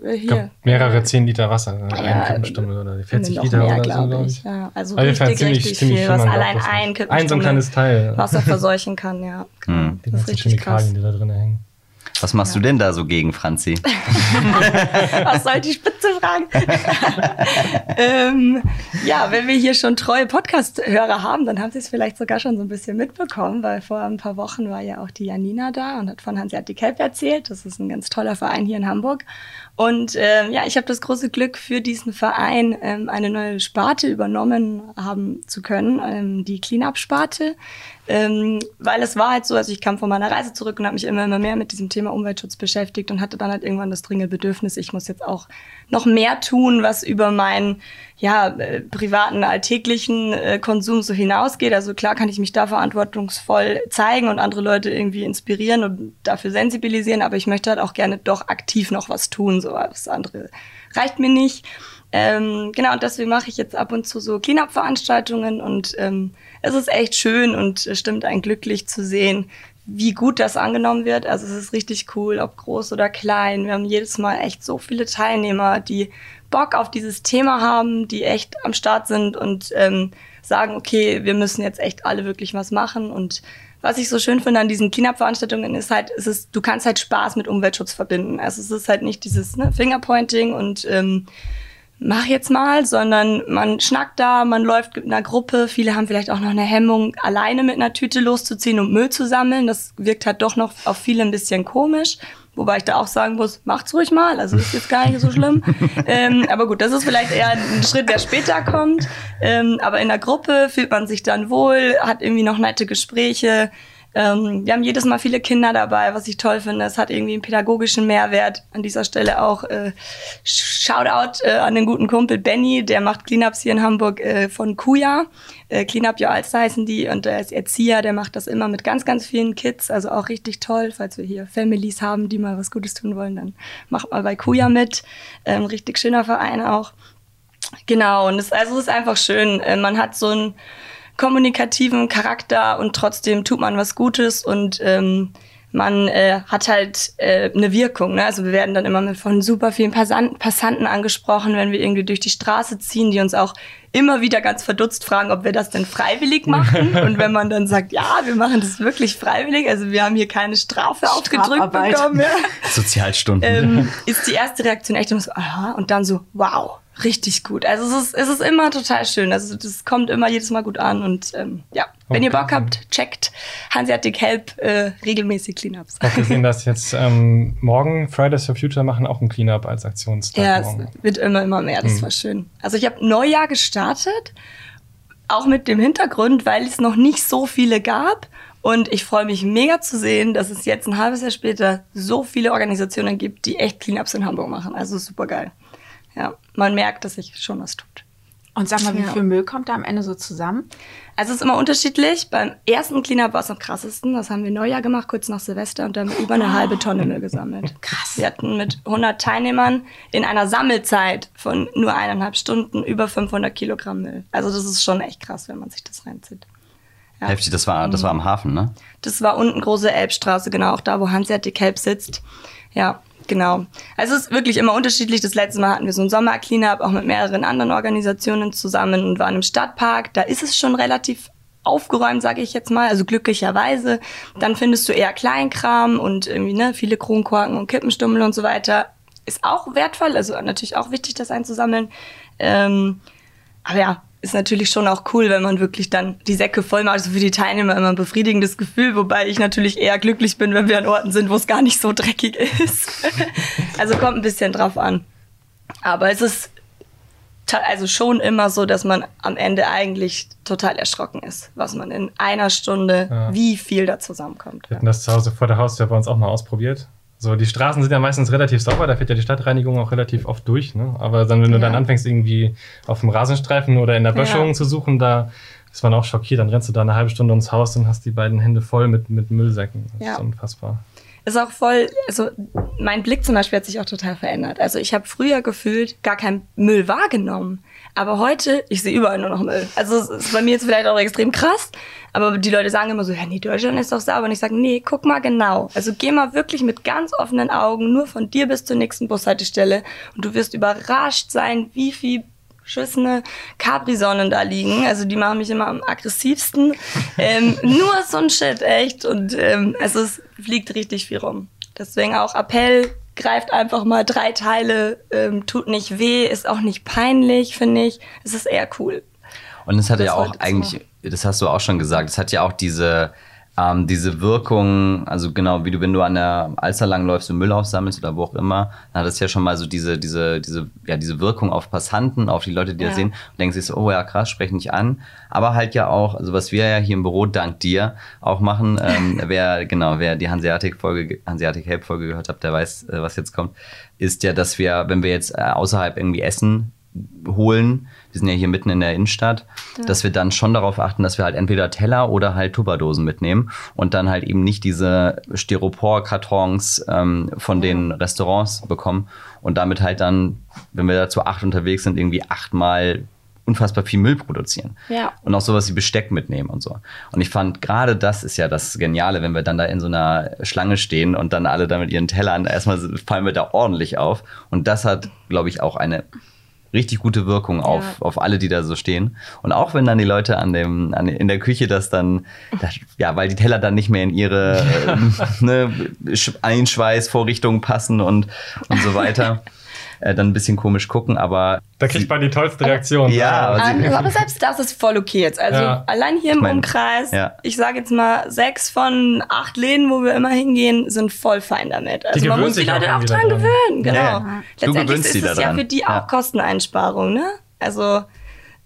äh, Ich hier. glaub, mehrere 10 Liter Wasser, äh, Ja, eine Kippenstunde oder 40 noch Liter mehr, oder so, glaube ich. Ja, also Auf jeden Fall richtig, ziemlich- ziemlich viel, viel, was allein nicht. ein so ein kleines Teil. Wasser verseuchen kann, ja. Genau. (laughs) Hm. Die Das ist ganzen richtig krass. Chemikalien, die da drin hängen. Was machst du denn da so gegen, Franzi? (laughs) Was soll die Spitze fragen? (laughs) ähm, ja, wenn wir hier schon treue Podcast-Hörer haben, dann haben sie es vielleicht sogar schon so ein bisschen mitbekommen, weil vor ein paar Wochen war ja auch die Janina da und hat von Hanseatic Help erzählt. Das ist ein ganz toller Verein hier in Hamburg. Und ähm, ja, ich habe das große Glück, für diesen Verein ähm, eine neue Sparte übernommen haben zu können, ähm, die Cleanup-Sparte. Ähm, weil es war halt so, also ich kam von meiner Reise zurück und habe mich immer, immer mehr mit diesem Thema Umweltschutz beschäftigt und hatte dann halt irgendwann das dringende Bedürfnis, ich muss jetzt auch noch mehr tun, was über meinen ja, äh, privaten, alltäglichen äh, Konsum so hinausgeht. Also klar kann ich mich da verantwortungsvoll zeigen und andere Leute irgendwie inspirieren und dafür sensibilisieren, aber ich möchte halt auch gerne doch aktiv noch was tun, so alles andere reicht mir nicht. Ähm, genau, und deswegen mache ich jetzt ab und zu so Cleanup-Veranstaltungen und ähm, es ist echt schön und stimmt einen glücklich zu sehen, wie gut das angenommen wird. Also es ist richtig cool, ob groß oder klein. Wir haben jedes Mal echt so viele Teilnehmer, die Bock auf dieses Thema haben, die echt am Start sind und ähm, sagen, okay, wir müssen jetzt echt alle wirklich was machen und was ich so schön finde an diesen Cleanup-Veranstaltungen ist halt, ist, du kannst halt Spaß mit Umweltschutz verbinden. Also es ist halt nicht dieses ne, Fingerpointing und ähm, mach jetzt mal, sondern man schnackt da, man läuft in einer Gruppe. Viele haben vielleicht auch noch eine Hemmung, alleine mit einer Tüte loszuziehen und Müll zu sammeln. Das wirkt halt doch noch auf viele ein bisschen komisch. Wobei ich da auch sagen muss, macht's ruhig mal, also ist jetzt gar nicht so schlimm. (laughs) ähm, aber gut, das ist vielleicht eher ein Schritt, der später kommt. Ähm, aber in der Gruppe fühlt man sich dann wohl, hat irgendwie noch nette Gespräche. Ähm, wir haben jedes Mal viele Kinder dabei, was ich toll finde. Es hat irgendwie einen pädagogischen Mehrwert. An dieser Stelle auch äh, Shoutout äh, an den guten Kumpel Benny, der macht Cleanups hier in Hamburg äh, von Kuya. Äh, Cleanup Your Alster heißen die und der ist Erzieher, der macht das immer mit ganz, ganz vielen Kids. Also auch richtig toll, falls wir hier Families haben, die mal was Gutes tun wollen, dann macht mal bei Kuya mit. Ähm, richtig schöner Verein auch. Genau, und es, also es ist einfach schön. Äh, man hat so einen kommunikativen Charakter und trotzdem tut man was Gutes und ähm, man äh, hat halt äh, eine Wirkung. Ne? Also wir werden dann immer von super vielen Passan Passanten angesprochen, wenn wir irgendwie durch die Straße ziehen, die uns auch immer wieder ganz verdutzt fragen, ob wir das denn freiwillig machen. (laughs) und wenn man dann sagt, ja, wir machen das wirklich freiwillig, also wir haben hier keine Strafe aufgedrückt bekommen, ja Sozialstunden. ähm, ist die erste Reaktion echt immer so, aha, und dann so, wow, richtig gut. Also es ist, es ist immer total schön. Also das kommt immer jedes Mal gut an und ähm, ja, wenn ihr Bock habt, checkt Hanseatic Help äh, regelmäßig Cleanups. Ich habe gesehen, dass jetzt ähm, morgen Fridays for Future machen auch ein Cleanup als Aktionstag. Ja, es morgen. wird immer, immer mehr. Das war schön. Also ich habe Neujahr gestartet, auch mit dem Hintergrund, weil es noch nicht so viele gab. Und ich freue mich mega zu sehen, dass es jetzt ein halbes Jahr später so viele Organisationen gibt, die echt Cleanups in Hamburg machen. Also super geil. Ja, man merkt, dass sich schon was tut. Und sag mal, wie Ja. viel Müll kommt da am Ende so zusammen? Also es ist immer unterschiedlich. Beim ersten Cleanup war es am krassesten. Das haben wir Neujahr gemacht, kurz nach Silvester, und da haben wir über eine halbe Tonne Müll gesammelt. (laughs) Krass. Wir hatten mit 100 Teilnehmern in einer Sammelzeit von nur eineinhalb Stunden über 500 Kilogramm Müll. Also das ist schon echt krass, wenn man sich das reinzieht. Ja. Heftig, das war, das war am Hafen, ne? Das war unten große Elbstraße, genau, auch da, wo Hanseatic Help sitzt. Ja, genau. Also es ist wirklich immer unterschiedlich. Das letzte Mal hatten wir so ein Sommer-Cleanup, auch mit mehreren anderen Organisationen zusammen und waren im Stadtpark. Da ist es schon relativ aufgeräumt, sage ich jetzt mal, also glücklicherweise. Dann findest du eher Kleinkram und irgendwie ne, viele Kronkorken und Kippenstummel und so weiter. Ist auch wertvoll, also natürlich auch wichtig, das einzusammeln. Ähm, aber ja, ist natürlich schon auch cool, wenn man wirklich dann die Säcke voll macht. Also für die Teilnehmer immer ein befriedigendes Gefühl, wobei ich natürlich eher glücklich bin, wenn wir an Orten sind, wo es gar nicht so dreckig ist. (laughs) also kommt ein bisschen drauf an. Aber es ist also schon immer so, dass man am Ende eigentlich total erschrocken ist, was man in einer Stunde, ja. wie viel da zusammenkommt. Wir hatten das zu Hause vor der Haustür bei uns auch mal ausprobiert. So, die Straßen sind ja meistens relativ sauber, da fährt ja die Stadtreinigung auch relativ oft durch. Ne? Aber dann, wenn du ja. dann anfängst, irgendwie auf dem Rasenstreifen oder in der Böschung ja. zu suchen, da ist man auch schockiert. Dann rennst du da eine halbe Stunde ums Haus und hast die beiden Hände voll mit, mit Müllsäcken. Das ja. ist unfassbar. Ist auch voll, also mein Blick zum Beispiel hat sich auch total verändert. Also ich habe früher gefühlt gar keinen Müll wahrgenommen. Aber heute, ich sehe überall nur noch Müll. Also es ist bei mir jetzt vielleicht auch extrem krass, aber die Leute sagen immer so, ja, nee, Deutschland ist doch sauber. Und ich sage, nee, guck mal genau. Also geh mal wirklich mit ganz offenen Augen nur von dir bis zur nächsten Bushaltestelle und du wirst überrascht sein, wie viel beschissene Capri-Sonnen da liegen. Also die machen mich immer am aggressivsten. ähm, (laughs) nur so ein Shit, echt. Und ähm, also es fliegt richtig viel rum. Deswegen auch Appell, greift einfach mal drei Teile, ähm, tut nicht weh, ist auch nicht peinlich, finde ich. Es ist eher cool. Und es hat ja auch eigentlich, das hast du auch schon gesagt, es hat ja auch diese ähm, diese Wirkung, also genau wie du, wenn du an der Alster lang läufst und Müll aufsammelst oder wo auch immer, dann hat es ja schon mal so diese, diese, diese, ja, diese Wirkung auf Passanten, auf die Leute, die ja. das sehen und denken sich so, oh ja, krass, sprechen nicht an. Aber halt ja auch, also was wir ja hier im Büro dank dir auch machen, ähm, (laughs) wer, genau, wer die Hanseatic-Folge, Hanseatic Help-Folge gehört hat, der weiß, äh, was jetzt kommt, ist ja, dass wir, wenn wir jetzt äh, außerhalb irgendwie essen holen, wir sind ja hier mitten in der Innenstadt, ja. dass wir dann schon darauf achten, dass wir halt entweder Teller oder halt Tupperdosen mitnehmen und dann halt eben nicht diese Styropor-Kartons ähm, von den Restaurants bekommen und damit halt dann, wenn wir da zu acht unterwegs sind, irgendwie achtmal unfassbar viel Müll produzieren. Ja. Und auch sowas wie Besteck mitnehmen und so. Und ich fand, gerade das ist ja das Geniale, wenn wir dann da in so einer Schlange stehen und dann alle da mit ihren Tellern, erstmal fallen wir da ordentlich auf. Und das hat, glaube ich, auch eine richtig gute Wirkung ja. auf, auf alle, die da so stehen. Und auch wenn dann die Leute an dem, an, in der Küche das dann, das, ja, weil die Teller dann nicht mehr in ihre (laughs) äh, ne, Einschweißvorrichtungen passen und, und so weiter. (laughs) Äh, dann ein bisschen komisch gucken, aber. Da kriegt man die tollste Reaktion. Ja, aber, aber, (laughs) aber, selbst das ist voll okay jetzt. Also ja. allein hier im ich mein, Umkreis, ja. ich sage jetzt mal, sechs von acht Läden, wo wir immer hingehen, sind voll fein damit. Also man muss die Leute auch dran gewöhnen. Genau. Ja. Letztendlich ist es ja für die auch Kosteneinsparung, ne? Also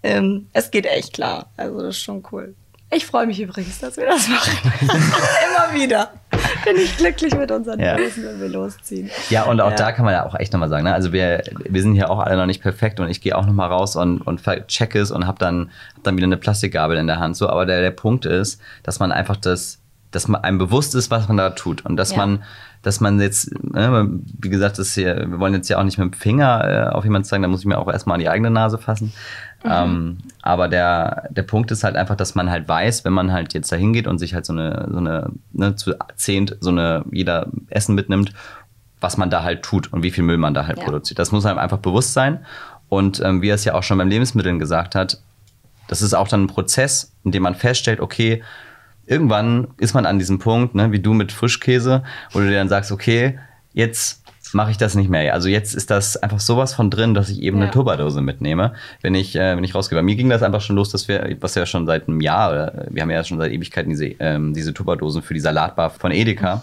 ähm, es geht echt klar. Also das ist schon cool. Ich freue mich übrigens, dass wir das machen. (laughs) (laughs) Immer wieder (laughs) bin ich glücklich mit unseren ja. Dosen, wenn wir losziehen. Ja, und auch ja. da kann man ja auch echt nochmal sagen, ne? also wir, wir sind hier auch alle noch nicht perfekt und ich gehe auch nochmal raus und, und check es und habe dann, hab dann wieder eine Plastikgabel in der Hand. So, aber der, der Punkt ist, dass man einfach das, dass man einem bewusst ist, was man da tut und dass ja. man dass man jetzt, ne, wie gesagt, das hier, wir wollen jetzt ja auch nicht mit dem Finger äh, auf jemanden zeigen, da muss ich mir auch erstmal an die eigene Nase fassen. Mhm. Ähm, aber der, der Punkt ist halt einfach, dass man halt weiß, wenn man halt jetzt da hingeht und sich halt so eine, so eine, ne, zu zehnt so eine, jeder Essen mitnimmt, was man da halt tut und wie viel Müll man da halt ja. produziert. Das muss einem einfach bewusst sein. Und ähm, wie er es ja auch schon beim Lebensmitteln gesagt hat, das ist auch dann ein Prozess, in dem man feststellt, okay, irgendwann ist man an diesem Punkt, ne, wie du mit Frischkäse, wo du dir dann sagst, okay, jetzt mache ich das nicht mehr. Also jetzt ist das einfach sowas von drin, dass ich eben ja. eine Tupperdose mitnehme, wenn ich, äh, wenn ich rausgehe. Bei mir ging das einfach schon los, dass wir, was ja schon seit einem Jahr, oder wir haben ja schon seit Ewigkeiten diese, ähm, diese Tupperdosen für die Salatbar von Edeka.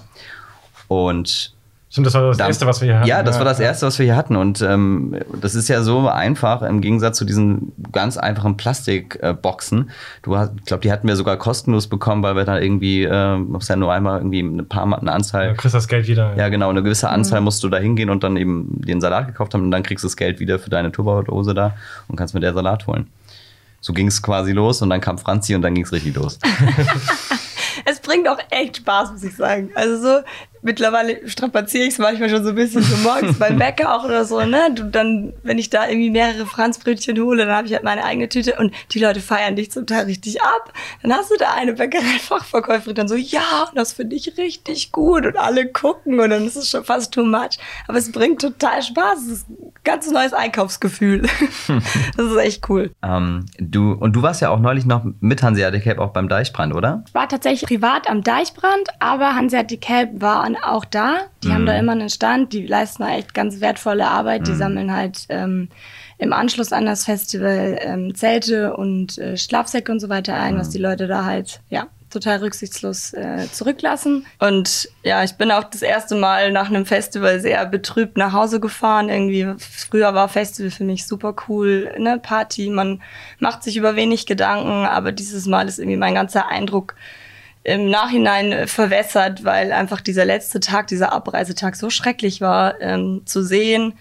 Und Stimmt, das war das da, Erste, was wir hier hatten. Ja, das war das Erste, was wir hier hatten. Und ähm, das ist ja so einfach im Gegensatz zu diesen ganz einfachen Plastikboxen. du hast, ich glaube, die hatten wir sogar kostenlos bekommen, weil wir da irgendwie, äh, musst ja nur einmal irgendwie ein paar Mal eine Anzahl. Ja, kriegst das Geld wieder. Ja, ja genau, eine gewisse Anzahl mhm. musst du da hingehen und dann eben den Salat gekauft haben und dann kriegst du das Geld wieder für deine Turbodose da und kannst mit der Salat holen. So ging es quasi los und dann kam Franzi und dann ging es richtig los. (laughs) (laughs) es bringt auch echt Spaß, muss ich sagen. Also so, mittlerweile strapaziere ich es manchmal schon so ein bisschen so morgens beim Bäcker auch oder so, ne? Du dann, wenn ich da irgendwie mehrere Franzbrötchen hole, dann habe ich halt meine eigene Tüte und die Leute feiern dich zum Teil richtig ab. Dann hast du da eine Bäckerei-Fachverkäuferin (laughs) dann so, ja, das finde ich richtig gut und alle gucken und dann ist es schon fast too much. Aber es bringt total Spaß. Es ist ein ganz neues Einkaufsgefühl. (laughs) das ist echt cool. Ähm, du, und du warst ja auch neulich noch mit Hanseatic Cape auch beim Deichbrand, oder? Ich war tatsächlich privat am Deichbrand, aber Hanseatic Kelp war auch da. Die mhm. haben da immer einen Stand, die leisten da echt ganz wertvolle Arbeit. Mhm. Die sammeln halt ähm, im Anschluss an das Festival ähm, Zelte und äh, Schlafsäcke und so weiter ein, mhm. was die Leute da halt, ja, total rücksichtslos äh, zurücklassen. Und ja, ich bin auch das erste Mal nach einem Festival sehr betrübt nach Hause gefahren. Irgendwie, früher war Festival für mich super cool, ne, Party, man macht sich über wenig Gedanken, aber dieses Mal ist irgendwie mein ganzer Eindruck im Nachhinein verwässert, weil einfach dieser letzte Tag, dieser Abreisetag so schrecklich war, ähm, zu sehen,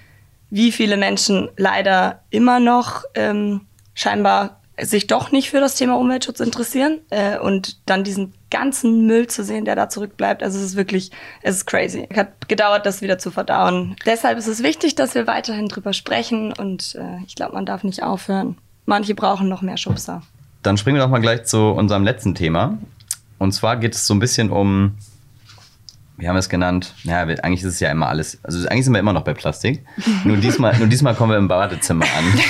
wie viele Menschen leider immer noch ähm, scheinbar sich doch nicht für das Thema Umweltschutz interessieren äh, und dann diesen ganzen Müll zu sehen, der da zurückbleibt. Also es ist wirklich, es ist crazy. Es hat gedauert, das wieder zu verdauen. Deshalb ist es wichtig, dass wir weiterhin drüber sprechen und äh, ich glaube, man darf nicht aufhören. Manche brauchen noch mehr Schubser. Dann springen wir doch mal gleich zu unserem letzten Thema. Und zwar geht es so ein bisschen um wie haben wir es genannt? Ja, eigentlich ist es ja immer alles. Also eigentlich sind wir immer noch bei Plastik. (laughs) nur, diesmal, nur diesmal kommen wir im Badezimmer an.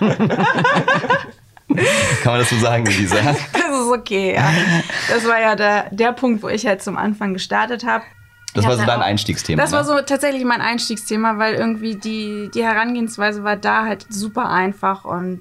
(laughs) Kann man das so sagen, Lisa? Das ist okay, ja. Das war ja der, der Punkt, wo ich halt zum Anfang gestartet habe. Das war so dein Einstiegsthema. Das ne? war so tatsächlich mein Einstiegsthema, weil irgendwie die, die Herangehensweise war da halt super einfach und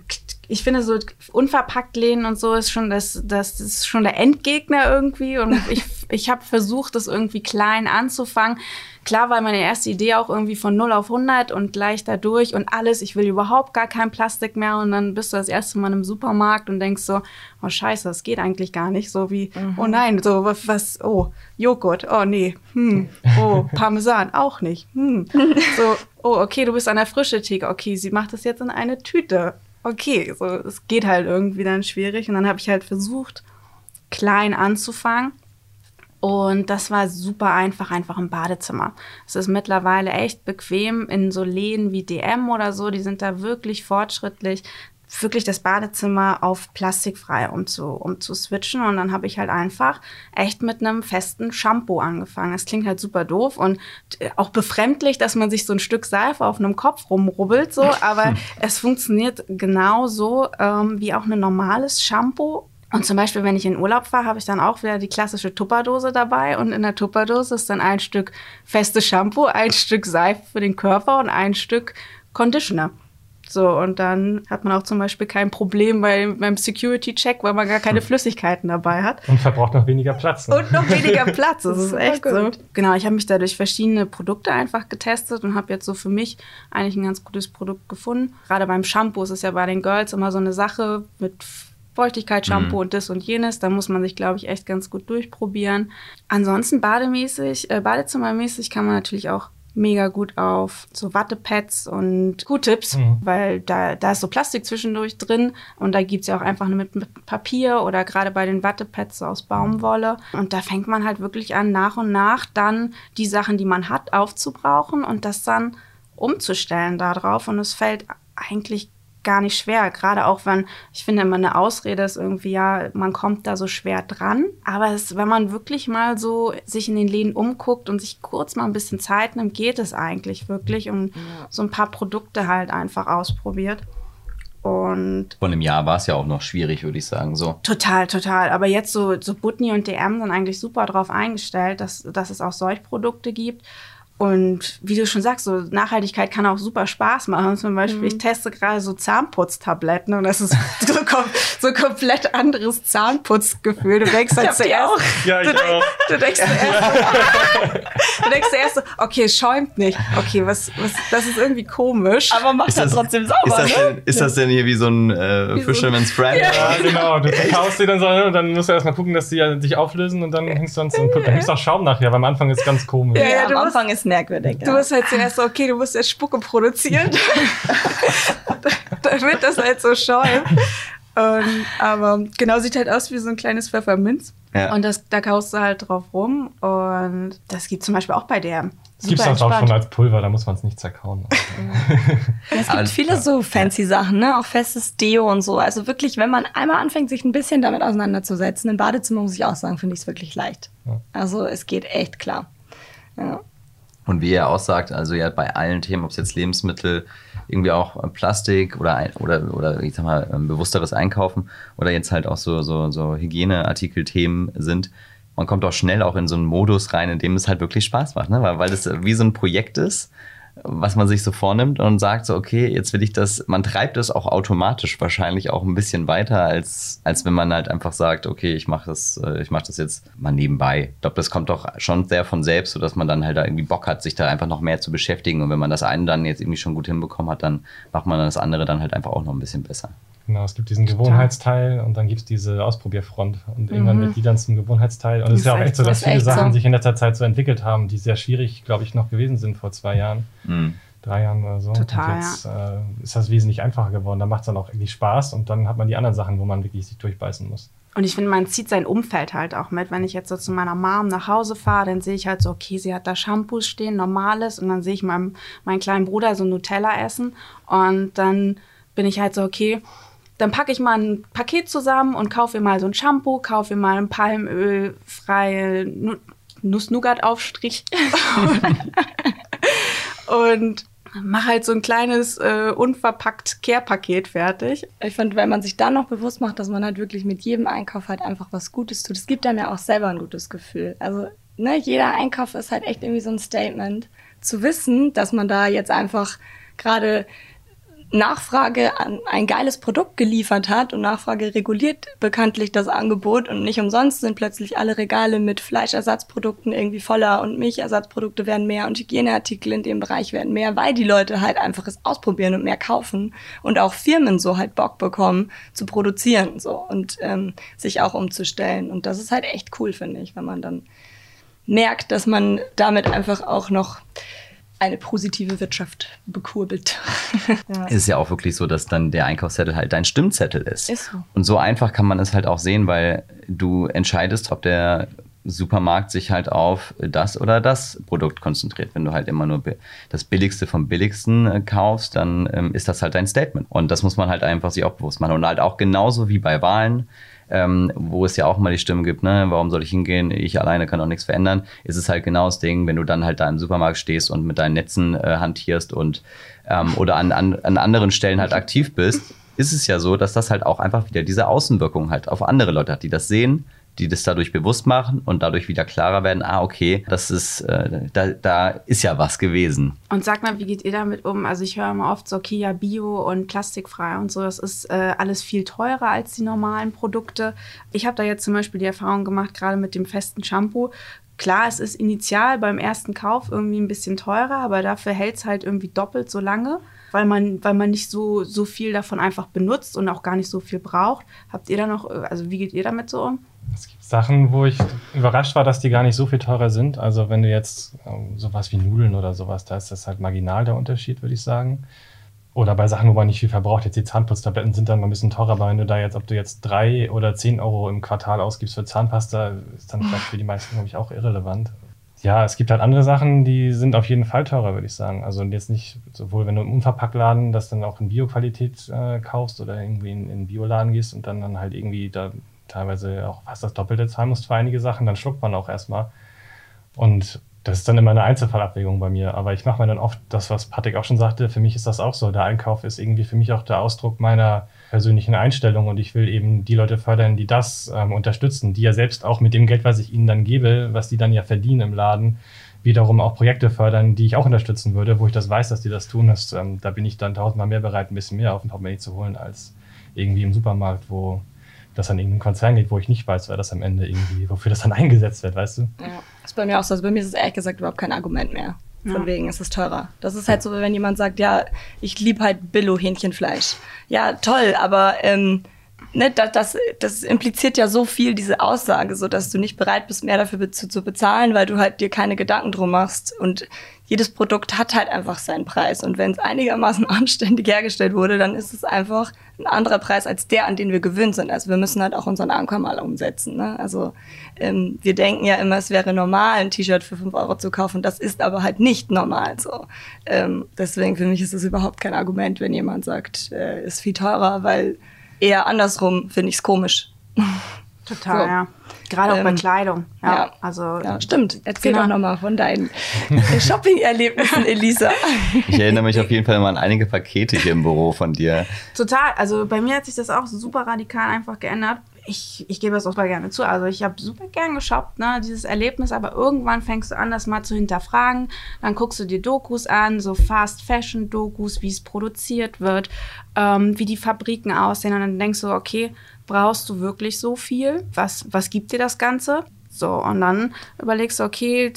ich finde so unverpackt lehnen und so ist schon das, das ist schon der Endgegner irgendwie und (laughs) ich, ich habe versucht, das irgendwie klein anzufangen. Klar war meine erste Idee auch irgendwie von 0 auf 100 und gleich dadurch und alles. Ich will überhaupt gar kein Plastik mehr und dann bist du das erste Mal im Supermarkt und denkst so, oh scheiße, das geht eigentlich gar nicht. So wie, mhm. oh nein, so was, oh, Joghurt, oh nee, hm, (laughs) oh, Parmesan, auch nicht. Hm. (laughs) So, oh, okay, du bist an der frische Theke. Okay, sie macht das jetzt in eine Tüte okay, so es geht halt irgendwie dann schwierig. Und dann habe ich halt versucht, klein anzufangen. Und das war super einfach, einfach im Badezimmer. Es ist mittlerweile echt bequem in so Läden wie DM oder so. Die sind da wirklich fortschrittlich wirklich das Badezimmer auf plastikfrei umzu, umzuswitchen. Und dann habe ich halt einfach echt mit einem festen Shampoo angefangen. Das klingt halt super doof und auch befremdlich, dass man sich so ein Stück Seife auf einem Kopf rumrubbelt, so, (laughs) aber es funktioniert genauso ähm, wie auch ein normales Shampoo. Und zum Beispiel, wenn ich in Urlaub fahre, habe ich dann auch wieder die klassische Tupperdose dabei. Und in der Tupperdose ist dann ein Stück festes Shampoo, ein Stück Seife für den Körper und ein Stück Conditioner. So, und dann hat man auch zum Beispiel kein Problem bei, beim Security-Check, weil man gar keine hm. Flüssigkeiten dabei hat. Und verbraucht noch weniger Platz. Ne? Und noch weniger Platz, das ist (laughs) echt so. Genau, ich habe mich da durch verschiedene Produkte einfach getestet und habe jetzt so für mich eigentlich ein ganz gutes Produkt gefunden. Gerade beim Shampoo ist es ja bei den Girls immer so eine Sache mit Feuchtigkeitsshampoo mhm. und das und jenes. Da muss man sich, glaube ich, echt ganz gut durchprobieren. Ansonsten bademäßig, äh, badezimmermäßig kann man natürlich auch mega gut auf so Wattepads und Q-Tips, mhm. weil da, da ist so Plastik zwischendurch drin und da gibt es ja auch einfach mit, mit Papier oder gerade bei den Wattepads so aus Baumwolle. Und da fängt man halt wirklich an, nach und nach dann die Sachen, die man hat, aufzubrauchen und das dann umzustellen darauf. Und es fällt eigentlich gar nicht schwer. Gerade auch wenn, ich finde immer eine Ausrede ist irgendwie, ja, man kommt da so schwer dran. Aber es, wenn man wirklich mal so sich in den Läden umguckt und sich kurz mal ein bisschen Zeit nimmt, geht es eigentlich wirklich und ja. so ein paar Produkte halt einfach ausprobiert. Und Vor einem Jahr war es ja auch noch schwierig, würde ich sagen. So. Total, total. Aber jetzt so, so Butni und DM sind eigentlich super darauf eingestellt, dass, dass es auch solche Produkte gibt. Und wie du schon sagst, so Nachhaltigkeit kann auch super Spaß machen. Zum Beispiel, mhm. ich teste gerade so Zahnputztabletten und das ist (laughs) so, kom so komplett anderes Zahnputzgefühl. Du denkst halt zuerst, auch. Ja, ich du, auch. du denkst zuerst, (laughs) du denkst zuerst so, okay, es schäumt nicht. Okay, was, was, das ist irgendwie komisch. Aber macht das trotzdem sauber. Ist das, ne? denn, ist das denn hier wie so ein äh, Fisherman's Friend? Ja, ja genau. Du kaufst die dann so und dann musst du erstmal gucken, dass die sich auflösen und dann hängst du dann so, dann hängst du auch Schaum nachher, weil am Anfang ist es ganz komisch. Ja, ja, am Anfang ist merkwürdig. Du musst halt zuerst so, okay, du musst jetzt Spucke produzieren, (laughs) damit das halt so schäumt. Und, aber genau sieht halt aus wie so ein kleines Pfefferminz. Ja. Und das, da kaust du halt drauf rum. Und das gibt zum Beispiel auch bei der. Es gibt es auch schon als Pulver, da muss man es nicht zerkauen. (laughs) es gibt viele so fancy Sachen, ne? Auch festes Deo und so. Also wirklich, wenn man einmal anfängt, sich ein bisschen damit auseinanderzusetzen, im Badezimmer muss ich auch sagen, finde ich es wirklich leicht. Ja. Also es geht echt klar. Ja. Und wie er aussagt, also ja bei allen Themen, ob es jetzt Lebensmittel, irgendwie auch äh, Plastik oder, oder, oder ich sag mal, bewussteres Einkaufen oder jetzt halt auch so, so, so Hygieneartikel-Themen sind, man kommt auch schnell auch in so einen Modus rein, in dem es halt wirklich Spaß macht, ne? weil, weil das wie so ein Projekt ist was man sich so vornimmt und sagt so, okay, jetzt will ich das, man treibt es auch automatisch wahrscheinlich auch ein bisschen weiter, als, als wenn man halt einfach sagt, okay, ich mache das, äh, ich mache das jetzt mal nebenbei. Ich glaube, das kommt doch schon sehr von selbst, sodass man dann halt da irgendwie Bock hat, sich da einfach noch mehr zu beschäftigen. Und wenn man das eine dann jetzt irgendwie schon gut hinbekommen hat, dann macht man das andere dann halt einfach auch noch ein bisschen besser. Genau, es gibt diesen Gewohnheitsteil und dann gibt es diese Ausprobierfront und irgendwann mhm. wird die dann zum Gewohnheitsteil. Und es ist ja auch echt so, dass viele Sachen so. sich in letzter Zeit so entwickelt haben, die sehr schwierig, glaube ich, noch gewesen sind vor zwei Jahren. Mhm. Drei Jahren oder so. Total. Und jetzt ja. äh, ist das wesentlich einfacher geworden. Da macht es dann auch irgendwie Spaß und dann hat man die anderen Sachen, wo man wirklich sich durchbeißen muss. Und ich finde, man zieht sein Umfeld halt auch mit. Wenn ich jetzt so zu meiner Mom nach Hause fahre, dann sehe ich halt so, okay, sie hat da Shampoos stehen, normales. Und dann sehe ich meinem, meinen kleinen Bruder so Nutella essen. Und dann bin ich halt so, okay, dann packe ich mal ein Paket zusammen und kaufe ihr mal so ein Shampoo, kaufe ihr mal ein palmölfreie Nuss-Nougat-Aufstrich (laughs) und mache halt so ein kleines äh, unverpackt Care-Paket fertig. Ich finde, wenn man sich dann noch bewusst macht, dass man halt wirklich mit jedem Einkauf halt einfach was Gutes tut, es gibt einem ja auch selber ein gutes Gefühl. Also ne, jeder Einkauf ist halt echt irgendwie so ein Statement. Zu wissen, dass man da jetzt einfach gerade Nachfrage an ein geiles Produkt geliefert hat und Nachfrage reguliert bekanntlich das Angebot und nicht umsonst sind plötzlich alle Regale mit Fleischersatzprodukten irgendwie voller und Milchersatzprodukte werden mehr und Hygieneartikel in dem Bereich werden mehr, weil die Leute halt einfach es ausprobieren und mehr kaufen und auch Firmen so halt Bock bekommen zu produzieren so und ähm, sich auch umzustellen. Und das ist halt echt cool finde ich, wenn man dann merkt, dass man damit einfach auch noch eine positive Wirtschaft bekurbelt. (laughs) ja. Ist ja auch wirklich so, dass dann der Einkaufszettel halt dein Stimmzettel ist. Ist so. Und so einfach kann man es halt auch sehen, weil du entscheidest, ob der Supermarkt sich halt auf das oder das Produkt konzentriert. Wenn du halt immer nur das Billigste vom Billigsten äh, kaufst, dann ähm, ist das halt dein Statement. Und das muss man halt einfach sich auch bewusst machen. Und halt auch genauso wie bei Wahlen ähm, wo es ja auch mal die Stimme gibt, ne, warum soll ich hingehen, ich alleine kann auch nichts verändern, ist es halt genau das Ding, wenn du dann halt da im Supermarkt stehst und mit deinen Netzen äh, hantierst und ähm, oder an, an, an anderen Stellen halt aktiv bist, ist es ja so, dass das halt auch einfach wieder diese Außenwirkung halt auf andere Leute hat, die das sehen, die das dadurch bewusst machen und dadurch wieder klarer werden, ah, okay, das ist, äh, da, da ist ja was gewesen. Und sag mal, wie geht ihr damit um? Also ich höre immer oft so, okay, ja, Bio und plastikfrei und so, das ist äh, alles viel teurer als die normalen Produkte. Ich habe da jetzt zum Beispiel die Erfahrung gemacht, gerade mit dem festen Shampoo, Klar, es ist initial beim ersten Kauf irgendwie ein bisschen teurer, aber dafür hält es halt irgendwie doppelt so lange, weil man, weil man nicht so, so viel davon einfach benutzt und auch gar nicht so viel braucht. Habt ihr da noch, also wie geht ihr damit so um? Es gibt Sachen, wo ich überrascht war, dass die gar nicht so viel teurer sind. Also wenn du jetzt ähm, sowas wie Nudeln oder sowas, da ist das halt marginal der Unterschied, würde ich sagen. Oder bei Sachen, wo man nicht viel verbraucht. Jetzt die Zahnputztabletten sind dann mal ein bisschen teurer, aber wenn du da jetzt, ob du jetzt drei oder zehn Euro im Quartal ausgibst für Zahnpasta, ist dann vielleicht für die meisten, glaube ich, auch irrelevant. Ja, es gibt halt andere Sachen, die sind auf jeden Fall teurer, würde ich sagen. Also jetzt nicht, sowohl wenn du im Unverpacktladen das dann auch in Bioqualität äh, kaufst oder irgendwie in, in Bioladen gehst und dann, dann halt irgendwie da teilweise auch fast das Doppelte zahlen musst für einige Sachen, dann schluckt man auch erstmal. Und das ist dann immer eine Einzelfallabwägung bei mir. Aber ich mache mir dann oft das, was Patrick auch schon sagte. Für mich ist das auch so. Der Einkauf ist irgendwie für mich auch der Ausdruck meiner persönlichen Einstellung. Und ich will eben die Leute fördern, die das ähm, unterstützen, die ja selbst auch mit dem Geld, was ich ihnen dann gebe, was die dann ja verdienen im Laden, wiederum auch Projekte fördern, die ich auch unterstützen würde, wo ich das weiß, dass die das tun. Das, ähm, da bin ich dann tausendmal mehr bereit, ein bisschen mehr auf den Portemonnaie zu holen, als irgendwie im Supermarkt, wo das an irgendeinen Konzern geht, wo ich nicht weiß, wer das am Ende irgendwie, wofür das dann (laughs) eingesetzt wird, weißt du? Ja, das ist bei mir auch so. Also bei mir ist es ehrlich gesagt überhaupt kein Argument mehr. Von ja. wegen ist es teurer. Das ist halt so, wenn jemand sagt, ja, ich liebe halt Billo-Hähnchenfleisch. Ja, toll, aber ähm, ne, das, das, das impliziert ja so viel, diese Aussage, so dass du nicht bereit bist, mehr dafür zu, zu bezahlen, weil du halt dir keine Gedanken drum machst. Und jedes Produkt hat halt einfach seinen Preis. Und wenn es einigermaßen (laughs) anständig hergestellt wurde, dann ist es einfach ein anderer Preis als der, an den wir gewöhnt sind. Also wir müssen halt auch unseren Ankommen mal umsetzen. Ne? Also ähm, wir denken ja immer, es wäre normal, ein T-Shirt für fünf Euro zu kaufen. Das ist aber halt nicht normal so. Ähm, deswegen für mich ist es überhaupt kein Argument, wenn jemand sagt, äh, ist viel teurer, weil eher andersrum finde ich es komisch. (laughs) Total, so. ja. Gerade auch ähm, bei Kleidung. Ja, ja, also, ja stimmt. Erzähl genau. doch nochmal von deinen (laughs) Shopping-Erlebnissen, Elisa. Ich erinnere mich auf jeden Fall mal an einige Pakete hier im Büro von dir. Total. Also bei mir hat sich das auch super radikal einfach geändert ich, ich gebe es auch super gerne zu. Also ich habe super gern geshoppt, ne, dieses Erlebnis, aber irgendwann fängst du an, das mal zu hinterfragen. Dann guckst du dir Dokus an, so Fast Fashion Dokus, wie es produziert wird, ähm, wie die Fabriken aussehen. Und dann denkst du, okay, brauchst du wirklich so viel? Was, was gibt dir das Ganze? So, und dann überlegst du, okay,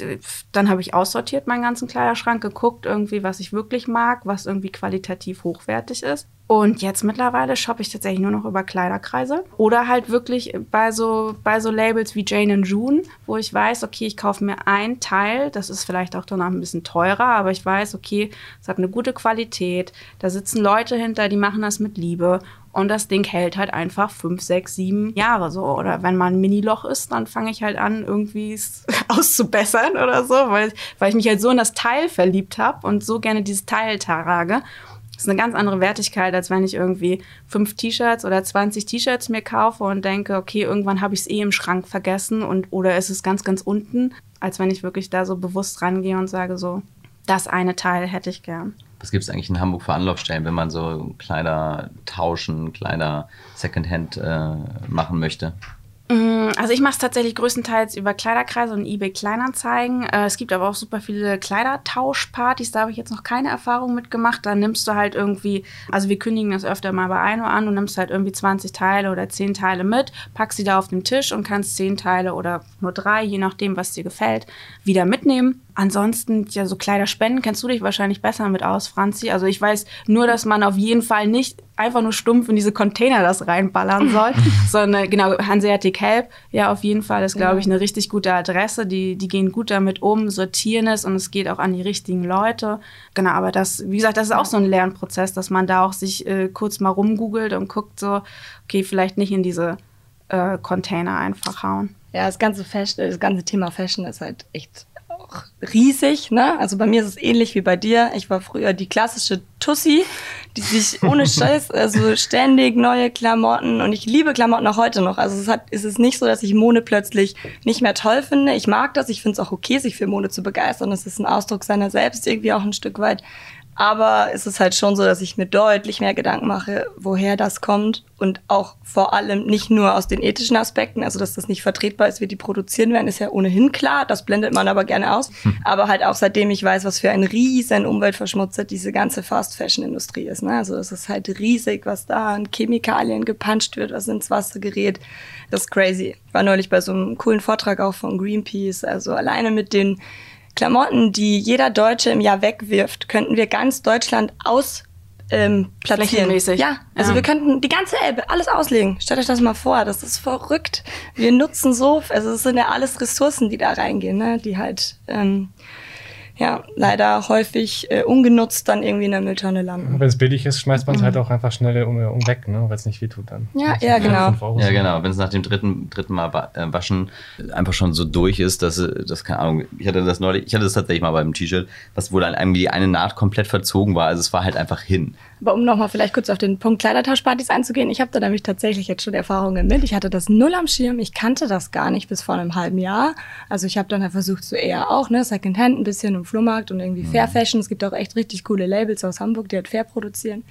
dann habe ich aussortiert meinen ganzen Kleiderschrank, geguckt irgendwie, was ich wirklich mag, was irgendwie qualitativ hochwertig ist. Und jetzt mittlerweile shoppe ich tatsächlich nur noch über Kleiderkreise oder halt wirklich bei so, bei so Labels wie Jane and June, wo ich weiß, okay, ich kaufe mir ein Teil, das ist vielleicht auch danach ein bisschen teurer, aber ich weiß, okay, es hat eine gute Qualität, da sitzen Leute hinter, die machen das mit Liebe und das Ding hält halt einfach fünf, sechs, sieben Jahre so. Oder wenn man ein Mini-Loch ist, dann fange ich halt an, irgendwie es (laughs) auszubessern oder so, weil, weil ich mich halt so in das Teil verliebt habe und so gerne dieses Teil trage. Das ist eine ganz andere Wertigkeit, als wenn ich irgendwie fünf T-Shirts oder 20 T-Shirts mir kaufe und denke, okay, irgendwann habe ich es eh im Schrank vergessen und oder ist es ganz, ganz unten, als wenn ich wirklich da so bewusst rangehe und sage so, das eine Teil hätte ich gern. Was gibt es eigentlich in Hamburg für Anlaufstellen, wenn man so Kleider tauschen, Kleider Secondhand äh, machen möchte? Mm, also ich mache es tatsächlich größtenteils über Kleiderkreise und eBay Kleinanzeigen. Äh, es gibt aber auch super viele Kleidertauschpartys, da habe ich jetzt noch keine Erfahrung mitgemacht. Da nimmst du halt irgendwie, also wir kündigen das öfter mal bei Eino an, du nimmst halt irgendwie 20 Teile oder 10 Teile mit, packst sie da auf den Tisch und kannst 10 Teile oder nur drei, je nachdem, was dir gefällt, wieder mitnehmen. Ansonsten, ja, so Kleiderspenden kennst du dich wahrscheinlich besser mit aus, Franzi. Also ich weiß nur, dass man auf jeden Fall nicht einfach nur stumpf in diese Container das reinballern soll, (laughs) sondern genau, Hanseatic Help, ja, auf jeden Fall ist, glaube ich, eine richtig gute Adresse. Die, die gehen gut damit um, sortieren es und es geht auch an die richtigen Leute. Genau, aber das, wie gesagt, das ist auch so ein Lernprozess, dass man da auch sich äh, kurz mal rumgoogelt und guckt so, okay, vielleicht nicht in diese äh, Container einfach hauen. Ja, das ganze Fashion, das ganze Thema Fashion ist halt echt auch riesig, ne? Also bei mir ist es ähnlich wie bei dir. Ich war früher die klassische Tussi, die sich ohne (laughs) Scheiß, also ständig neue Klamotten und ich liebe Klamotten auch heute noch. Also es hat, ist es nicht so, dass ich Mode plötzlich nicht mehr toll finde. Ich mag das, ich finde es auch okay, sich für Mode zu begeistern. Es ist ein Ausdruck seiner selbst irgendwie auch ein Stück weit. Aber es ist halt schon so, dass ich mir deutlich mehr Gedanken mache, woher das kommt und auch vor allem nicht nur aus den ethischen Aspekten, also dass das nicht vertretbar ist, wie die produzieren werden, ist ja ohnehin klar, das blendet man aber gerne aus. Hm. Aber halt auch seitdem ich weiß, was für ein riesen Umweltverschmutzer diese ganze Fast-Fashion-Industrie ist. Ne? Also es ist halt riesig, was da an Chemikalien gepanscht wird, was ins Wasser gerät. Das ist crazy. Ich war neulich bei so einem coolen Vortrag auch von Greenpeace, also alleine mit den Klamotten, die jeder Deutsche im Jahr wegwirft, könnten wir ganz Deutschland aus ähm, platzieren. Ja, also ja. wir könnten die ganze Elbe alles auslegen. Stellt euch das mal vor, das ist verrückt. Wir nutzen so, also es sind ja alles Ressourcen, die da reingehen, ne? die halt ähm, ja, leider häufig äh, ungenutzt dann irgendwie in der Mülltonne landen. Wenn es billig ist, schmeißt man es mhm. halt auch einfach schnell um, um weg, ne? weil es nicht wehtut dann. Ja, ja, genau. Ja, genau. Wenn es nach dem dritten, dritten Mal äh, waschen einfach schon so durch ist, dass das, keine Ahnung, ich hatte das neulich, ich hatte das tatsächlich mal beim T-Shirt, was wo dann irgendwie eine Naht komplett verzogen war. Also es war halt einfach hin. Aber um nochmal vielleicht kurz auf den Punkt Kleidertauschpartys einzugehen, ich habe da nämlich tatsächlich jetzt schon Erfahrungen mit. Ich hatte das null am Schirm, ich kannte das gar nicht bis vor einem halben Jahr. Also ich habe dann halt versucht, so eher auch, ne, Secondhand ein bisschen im Flohmarkt und irgendwie Fair mhm. Fashion. Es gibt auch echt richtig coole Labels aus Hamburg, die halt fair produzieren.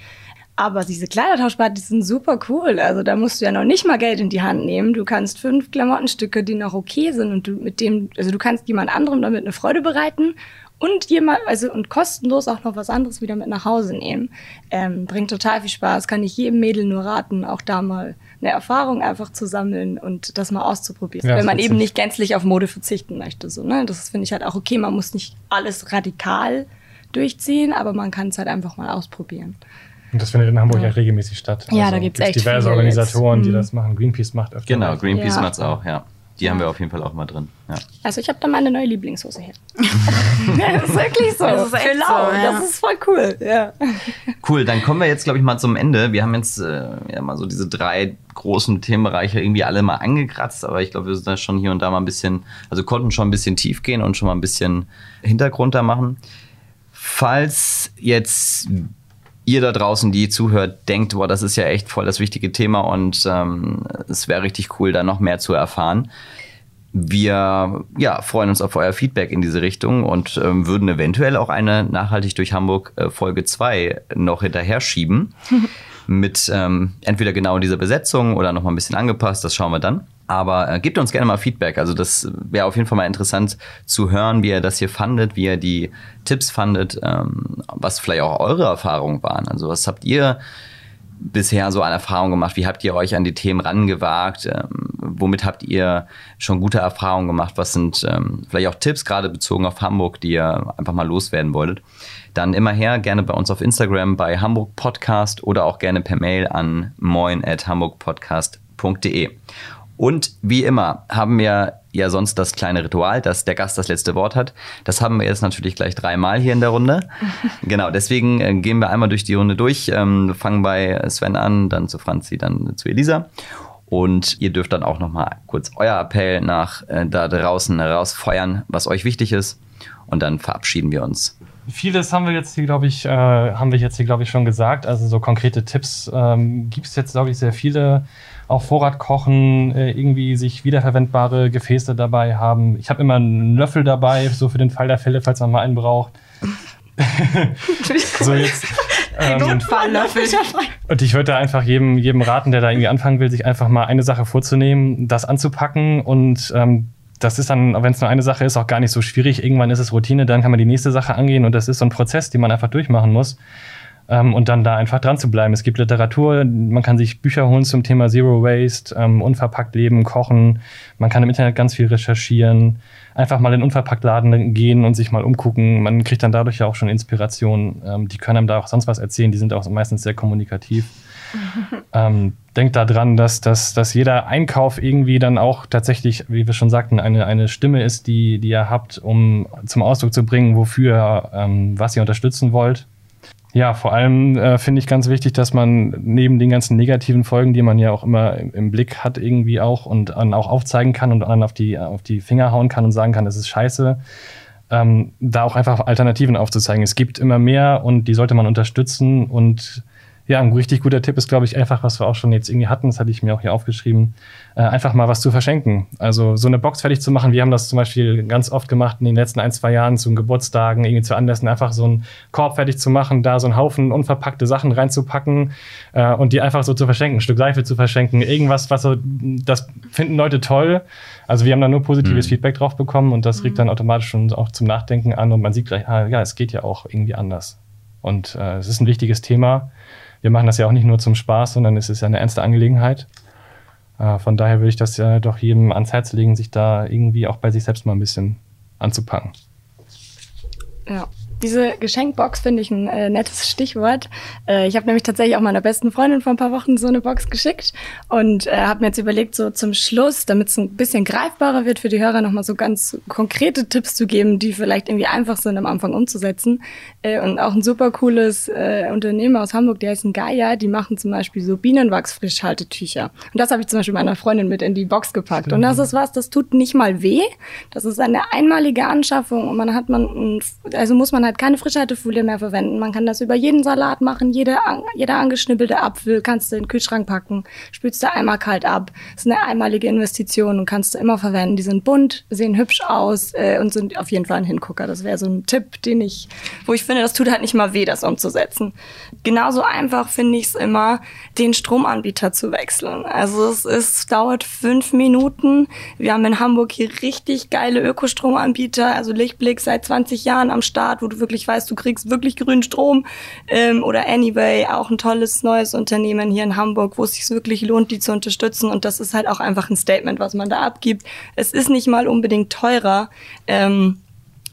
Aber diese Kleidertauschpartys sind super cool. Also da musst du ja noch nicht mal Geld in die Hand nehmen. Du kannst fünf Klamottenstücke, die noch okay sind und du mit dem, also du kannst jemand anderem damit eine Freude bereiten und jemand, also und kostenlos auch noch was anderes wieder mit nach Hause nehmen. Ähm, bringt total viel Spaß, kann ich jedem Mädel nur raten, auch da mal eine Erfahrung einfach zu sammeln und das mal auszuprobieren. Ja, wenn man eben nicht gänzlich auf Mode verzichten möchte. So, ne? Das finde ich halt auch okay, man muss nicht alles radikal durchziehen, aber man kann es halt einfach mal ausprobieren. Und das findet in Hamburg ja, ja regelmäßig statt. Ja, also da gibt es echt diverse Organisatoren, jetzt. die mhm. das machen. Greenpeace macht öfter. Genau, Greenpeace ja. macht es auch, ja. Die haben wir auf jeden Fall auch mal drin. Ja. Also ich habe da meine neue Lieblingshose her. (laughs) das ist wirklich so. Das ist echt so, ja. Das ist voll cool. Ja. Cool, dann kommen wir jetzt, glaube ich, mal zum Ende. Wir haben jetzt äh, ja mal so diese drei großen Themenbereiche irgendwie alle mal angekratzt, aber ich glaube, wir sind da schon hier und da mal ein bisschen, also konnten schon ein bisschen tief gehen und schon mal ein bisschen Hintergrund da machen. Falls jetzt ihr da draußen, die zuhört, denkt, boah, das ist ja echt voll das wichtige Thema und ähm, es wäre richtig cool, da noch mehr zu erfahren. Wir ja, freuen uns auf euer Feedback in diese Richtung und ähm, würden eventuell auch eine Nachhaltig durch Hamburg äh, Folge 2 noch hinterher schieben. (laughs) mit ähm, entweder genau dieser Besetzung oder nochmal ein bisschen angepasst, das schauen wir dann. Aber äh, gebt uns gerne mal Feedback. Also das wäre auf jeden Fall mal interessant zu hören, wie ihr das hier fandet, wie ihr die Tipps fandet, ähm, was vielleicht auch eure Erfahrungen waren. Also was habt ihr bisher so an Erfahrungen gemacht? Wie habt ihr euch an die Themen rangewagt? Ähm, womit habt ihr schon gute Erfahrungen gemacht? Was sind ähm, vielleicht auch Tipps, gerade bezogen auf Hamburg, die ihr einfach mal loswerden wolltet? Dann immer her, gerne bei uns auf Instagram bei Hamburg Podcast oder auch gerne per Mail an moin@hamburgpodcast.de. Und wie immer haben wir ja sonst das kleine Ritual, dass der Gast das letzte Wort hat. Das haben wir jetzt natürlich gleich dreimal hier in der Runde. (laughs) genau, deswegen äh, gehen wir einmal durch die Runde durch. Ähm, fangen bei Sven an, dann zu Franzi, dann zu Elisa. Und ihr dürft dann auch noch mal kurz euer Appell nach äh, da draußen rausfeuern, was euch wichtig ist. Und dann verabschieden wir uns. Vieles haben wir jetzt hier, glaube ich, äh, haben wir jetzt hier, glaube ich, schon gesagt. Also so konkrete Tipps ähm, gibt es jetzt, glaube ich, sehr viele auf Vorrat kochen, äh, irgendwie sich wiederverwendbare Gefäße dabei haben. Ich habe immer einen Löffel dabei, so für den Fall der Fälle, falls man mal einen braucht. (laughs) so jetzt. Ähm, und ich würde einfach jedem, jedem raten, der da irgendwie anfangen will, sich einfach mal eine Sache vorzunehmen, das anzupacken und ähm, das ist dann, wenn es nur eine Sache ist, auch gar nicht so schwierig. Irgendwann ist es Routine, dann kann man die nächste Sache angehen und das ist so ein Prozess, den man einfach durchmachen muss ähm, und dann da einfach dran zu bleiben. Es gibt Literatur, man kann sich Bücher holen zum Thema Zero Waste, ähm, unverpackt leben, kochen. Man kann im Internet ganz viel recherchieren. Einfach mal in Unverpacktladen gehen und sich mal umgucken. Man kriegt dann dadurch ja auch schon Inspiration. Ähm, die können einem da auch sonst was erzählen. Die sind auch meistens sehr kommunikativ. Ähm, denkt daran, dass, dass, dass jeder Einkauf irgendwie dann auch tatsächlich, wie wir schon sagten, eine, eine Stimme ist, die, die ihr habt, um zum Ausdruck zu bringen, wofür, ähm, was ihr unterstützen wollt. Ja, vor allem äh, finde ich ganz wichtig, dass man neben den ganzen negativen Folgen, die man ja auch immer im, im Blick hat, irgendwie auch und dann auch aufzeigen kann und dann auf die, auf die Finger hauen kann und sagen kann, das ist scheiße, ähm, da auch einfach Alternativen aufzuzeigen. Es gibt immer mehr und die sollte man unterstützen und ja, ein richtig guter Tipp ist, glaube ich, einfach, was wir auch schon jetzt irgendwie hatten, das hatte ich mir auch hier aufgeschrieben, äh, einfach mal was zu verschenken. Also so eine Box fertig zu machen. Wir haben das zum Beispiel ganz oft gemacht in den letzten ein, zwei Jahren zu Geburtstagen, irgendwie zu Anlässen, einfach so einen Korb fertig zu machen, da so einen Haufen unverpackte Sachen reinzupacken äh, und die einfach so zu verschenken, ein Stück Seife zu verschenken, irgendwas, was so, das finden Leute toll. Also wir haben da nur positives mhm. Feedback drauf bekommen und das regt dann automatisch schon auch zum Nachdenken an und man sieht gleich, ah, ja, es geht ja auch irgendwie anders. Und äh, es ist ein wichtiges Thema wir machen das ja auch nicht nur zum Spaß, sondern es ist ja eine ernste Angelegenheit. Äh, von daher würde ich das ja doch jedem ans Herz legen, sich da irgendwie auch bei sich selbst mal ein bisschen anzupacken. Ja. Diese Geschenkbox finde ich ein äh, nettes Stichwort. Äh, ich habe nämlich tatsächlich auch meiner besten Freundin vor ein paar Wochen so eine Box geschickt und äh, habe mir jetzt überlegt, so zum Schluss, damit es ein bisschen greifbarer wird für die Hörer, nochmal so ganz konkrete Tipps zu geben, die vielleicht irgendwie einfach sind am Anfang umzusetzen. Äh, und auch ein super cooles äh, Unternehmen aus Hamburg, die heißen Gaia, die machen zum Beispiel so Bienenwachsfrischhaltetücher. Und das habe ich zum Beispiel meiner Freundin mit in die Box gepackt. Und das ist was, das tut nicht mal weh. Das ist eine einmalige Anschaffung und man hat man, also muss man halt keine Frischhaltefolie mehr verwenden. Man kann das über jeden Salat machen, jede, jeder angeschnippelte Apfel kannst du in den Kühlschrank packen, spülst du einmal kalt ab. Das ist eine einmalige Investition und kannst du immer verwenden. Die sind bunt, sehen hübsch aus äh, und sind auf jeden Fall ein Hingucker. Das wäre so ein Tipp, den ich, wo ich finde, das tut halt nicht mal weh, das umzusetzen. Genauso einfach finde ich es immer, den Stromanbieter zu wechseln. Also es ist, dauert fünf Minuten. Wir haben in Hamburg hier richtig geile Ökostromanbieter, also Lichtblick seit 20 Jahren am Start, wo du wirklich weißt, du kriegst wirklich grünen Strom. Ähm, oder Anyway, auch ein tolles neues Unternehmen hier in Hamburg, wo es sich wirklich lohnt, die zu unterstützen. Und das ist halt auch einfach ein Statement, was man da abgibt. Es ist nicht mal unbedingt teurer. Ähm,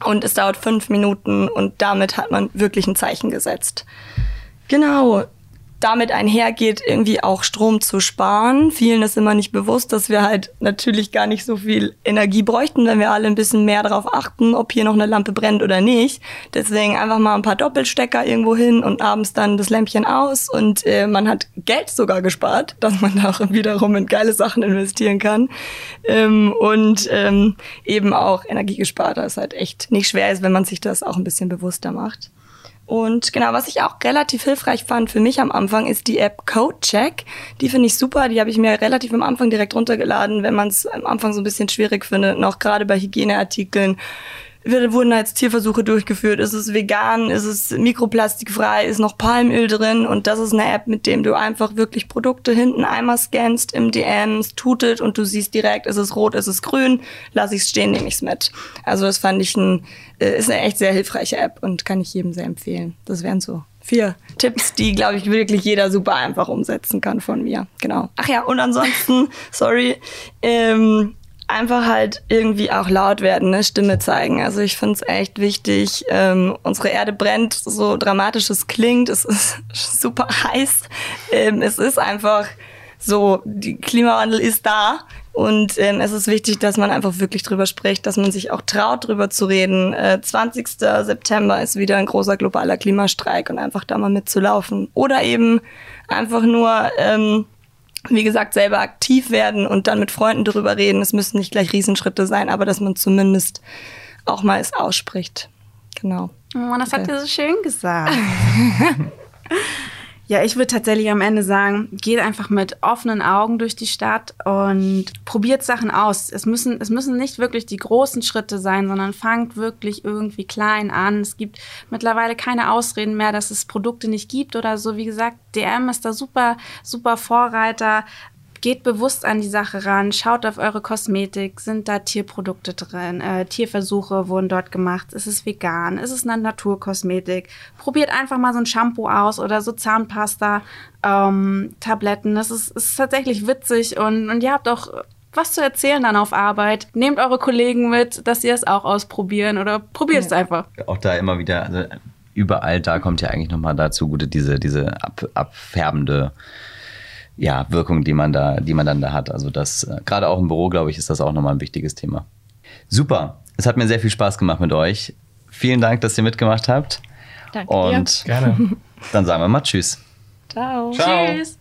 und es dauert fünf Minuten und damit hat man wirklich ein Zeichen gesetzt. Genau damit einhergeht, irgendwie auch Strom zu sparen. Vielen ist immer nicht bewusst, dass wir halt natürlich gar nicht so viel Energie bräuchten, wenn wir alle ein bisschen mehr darauf achten, ob hier noch eine Lampe brennt oder nicht. Deswegen einfach mal ein paar Doppelstecker irgendwo hin und abends dann das Lämpchen aus und äh, man hat Geld sogar gespart, dass man da auch wiederum in geile Sachen investieren kann. Ähm, und ähm, eben auch Energie gespart, das halt echt nicht schwer ist, wenn man sich das auch ein bisschen bewusster macht. Und genau, was ich auch relativ hilfreich fand für mich am Anfang, ist die App CodeCheck. Die finde ich super. Die habe ich mir relativ am Anfang direkt runtergeladen, wenn man es am Anfang so ein bisschen schwierig findet, noch gerade bei Hygieneartikeln wurden jetzt Tierversuche durchgeführt? Ist es vegan? Ist es mikroplastikfrei? Ist noch Palmöl drin? Und das ist eine App, mit dem du einfach wirklich Produkte hinten einmal scannst im DMs, tutet und du siehst direkt, ist es rot, ist es grün, lass ich es stehen, nehme ich es mit. Also das fand ich ein, äh, ist eine echt sehr hilfreiche App und kann ich jedem sehr empfehlen. Das wären so vier Tipps, die, glaube ich, wirklich jeder super einfach umsetzen kann von mir. Genau. Ach ja, und ansonsten, (laughs) sorry, ähm, einfach halt irgendwie auch laut werden, ne? Stimme zeigen. Also ich finde es echt wichtig. Ähm, unsere Erde brennt, so dramatisch es klingt. Es ist (laughs) super heiß. Ähm, es ist einfach so, die Klimawandel ist da. Und ähm, es ist wichtig, dass man einfach wirklich drüber spricht, dass man sich auch traut, drüber zu reden. Äh, 20. September ist wieder ein großer globaler Klimastreik und einfach da mal mitzulaufen. Oder eben einfach nur ähm, wie gesagt, selber aktiv werden und dann mit Freunden darüber reden. Es müssen nicht gleich Riesenschritte sein, aber dass man zumindest auch mal es ausspricht. Genau. Oh, das okay. hat ihr so schön gesagt. (laughs) Ja, ich würde tatsächlich am Ende sagen, geht einfach mit offenen Augen durch die Stadt und probiert Sachen aus. Es müssen, es müssen nicht wirklich die großen Schritte sein, sondern fangt wirklich irgendwie klein an. Es gibt mittlerweile keine Ausreden mehr, dass es Produkte nicht gibt oder so. Wie gesagt, DM ist da super, super Vorreiter geht bewusst an die Sache ran, schaut auf eure Kosmetik, sind da Tierprodukte drin, äh, Tierversuche wurden dort gemacht, ist es vegan, ist es eine Naturkosmetik, probiert einfach mal so ein Shampoo aus oder so Zahnpasta, ähm, Tabletten, das ist, ist tatsächlich witzig und, und ihr habt auch was zu erzählen dann auf Arbeit. Nehmt eure Kollegen mit, dass sie es auch ausprobieren oder probiert es ja. einfach. Auch da immer wieder, also überall da kommt ja eigentlich nochmal dazu gute diese, diese ab, abfärbende ja, Wirkung, die man da, die man dann da hat. Also das, äh, gerade auch im Büro, glaube ich, ist das auch nochmal ein wichtiges Thema. Super. Es hat mir sehr viel Spaß gemacht mit euch. Vielen Dank, dass ihr mitgemacht habt. Danke Und dir. Gerne. Dann sagen wir mal Tschüss. Ciao. Ciao. Tschüss.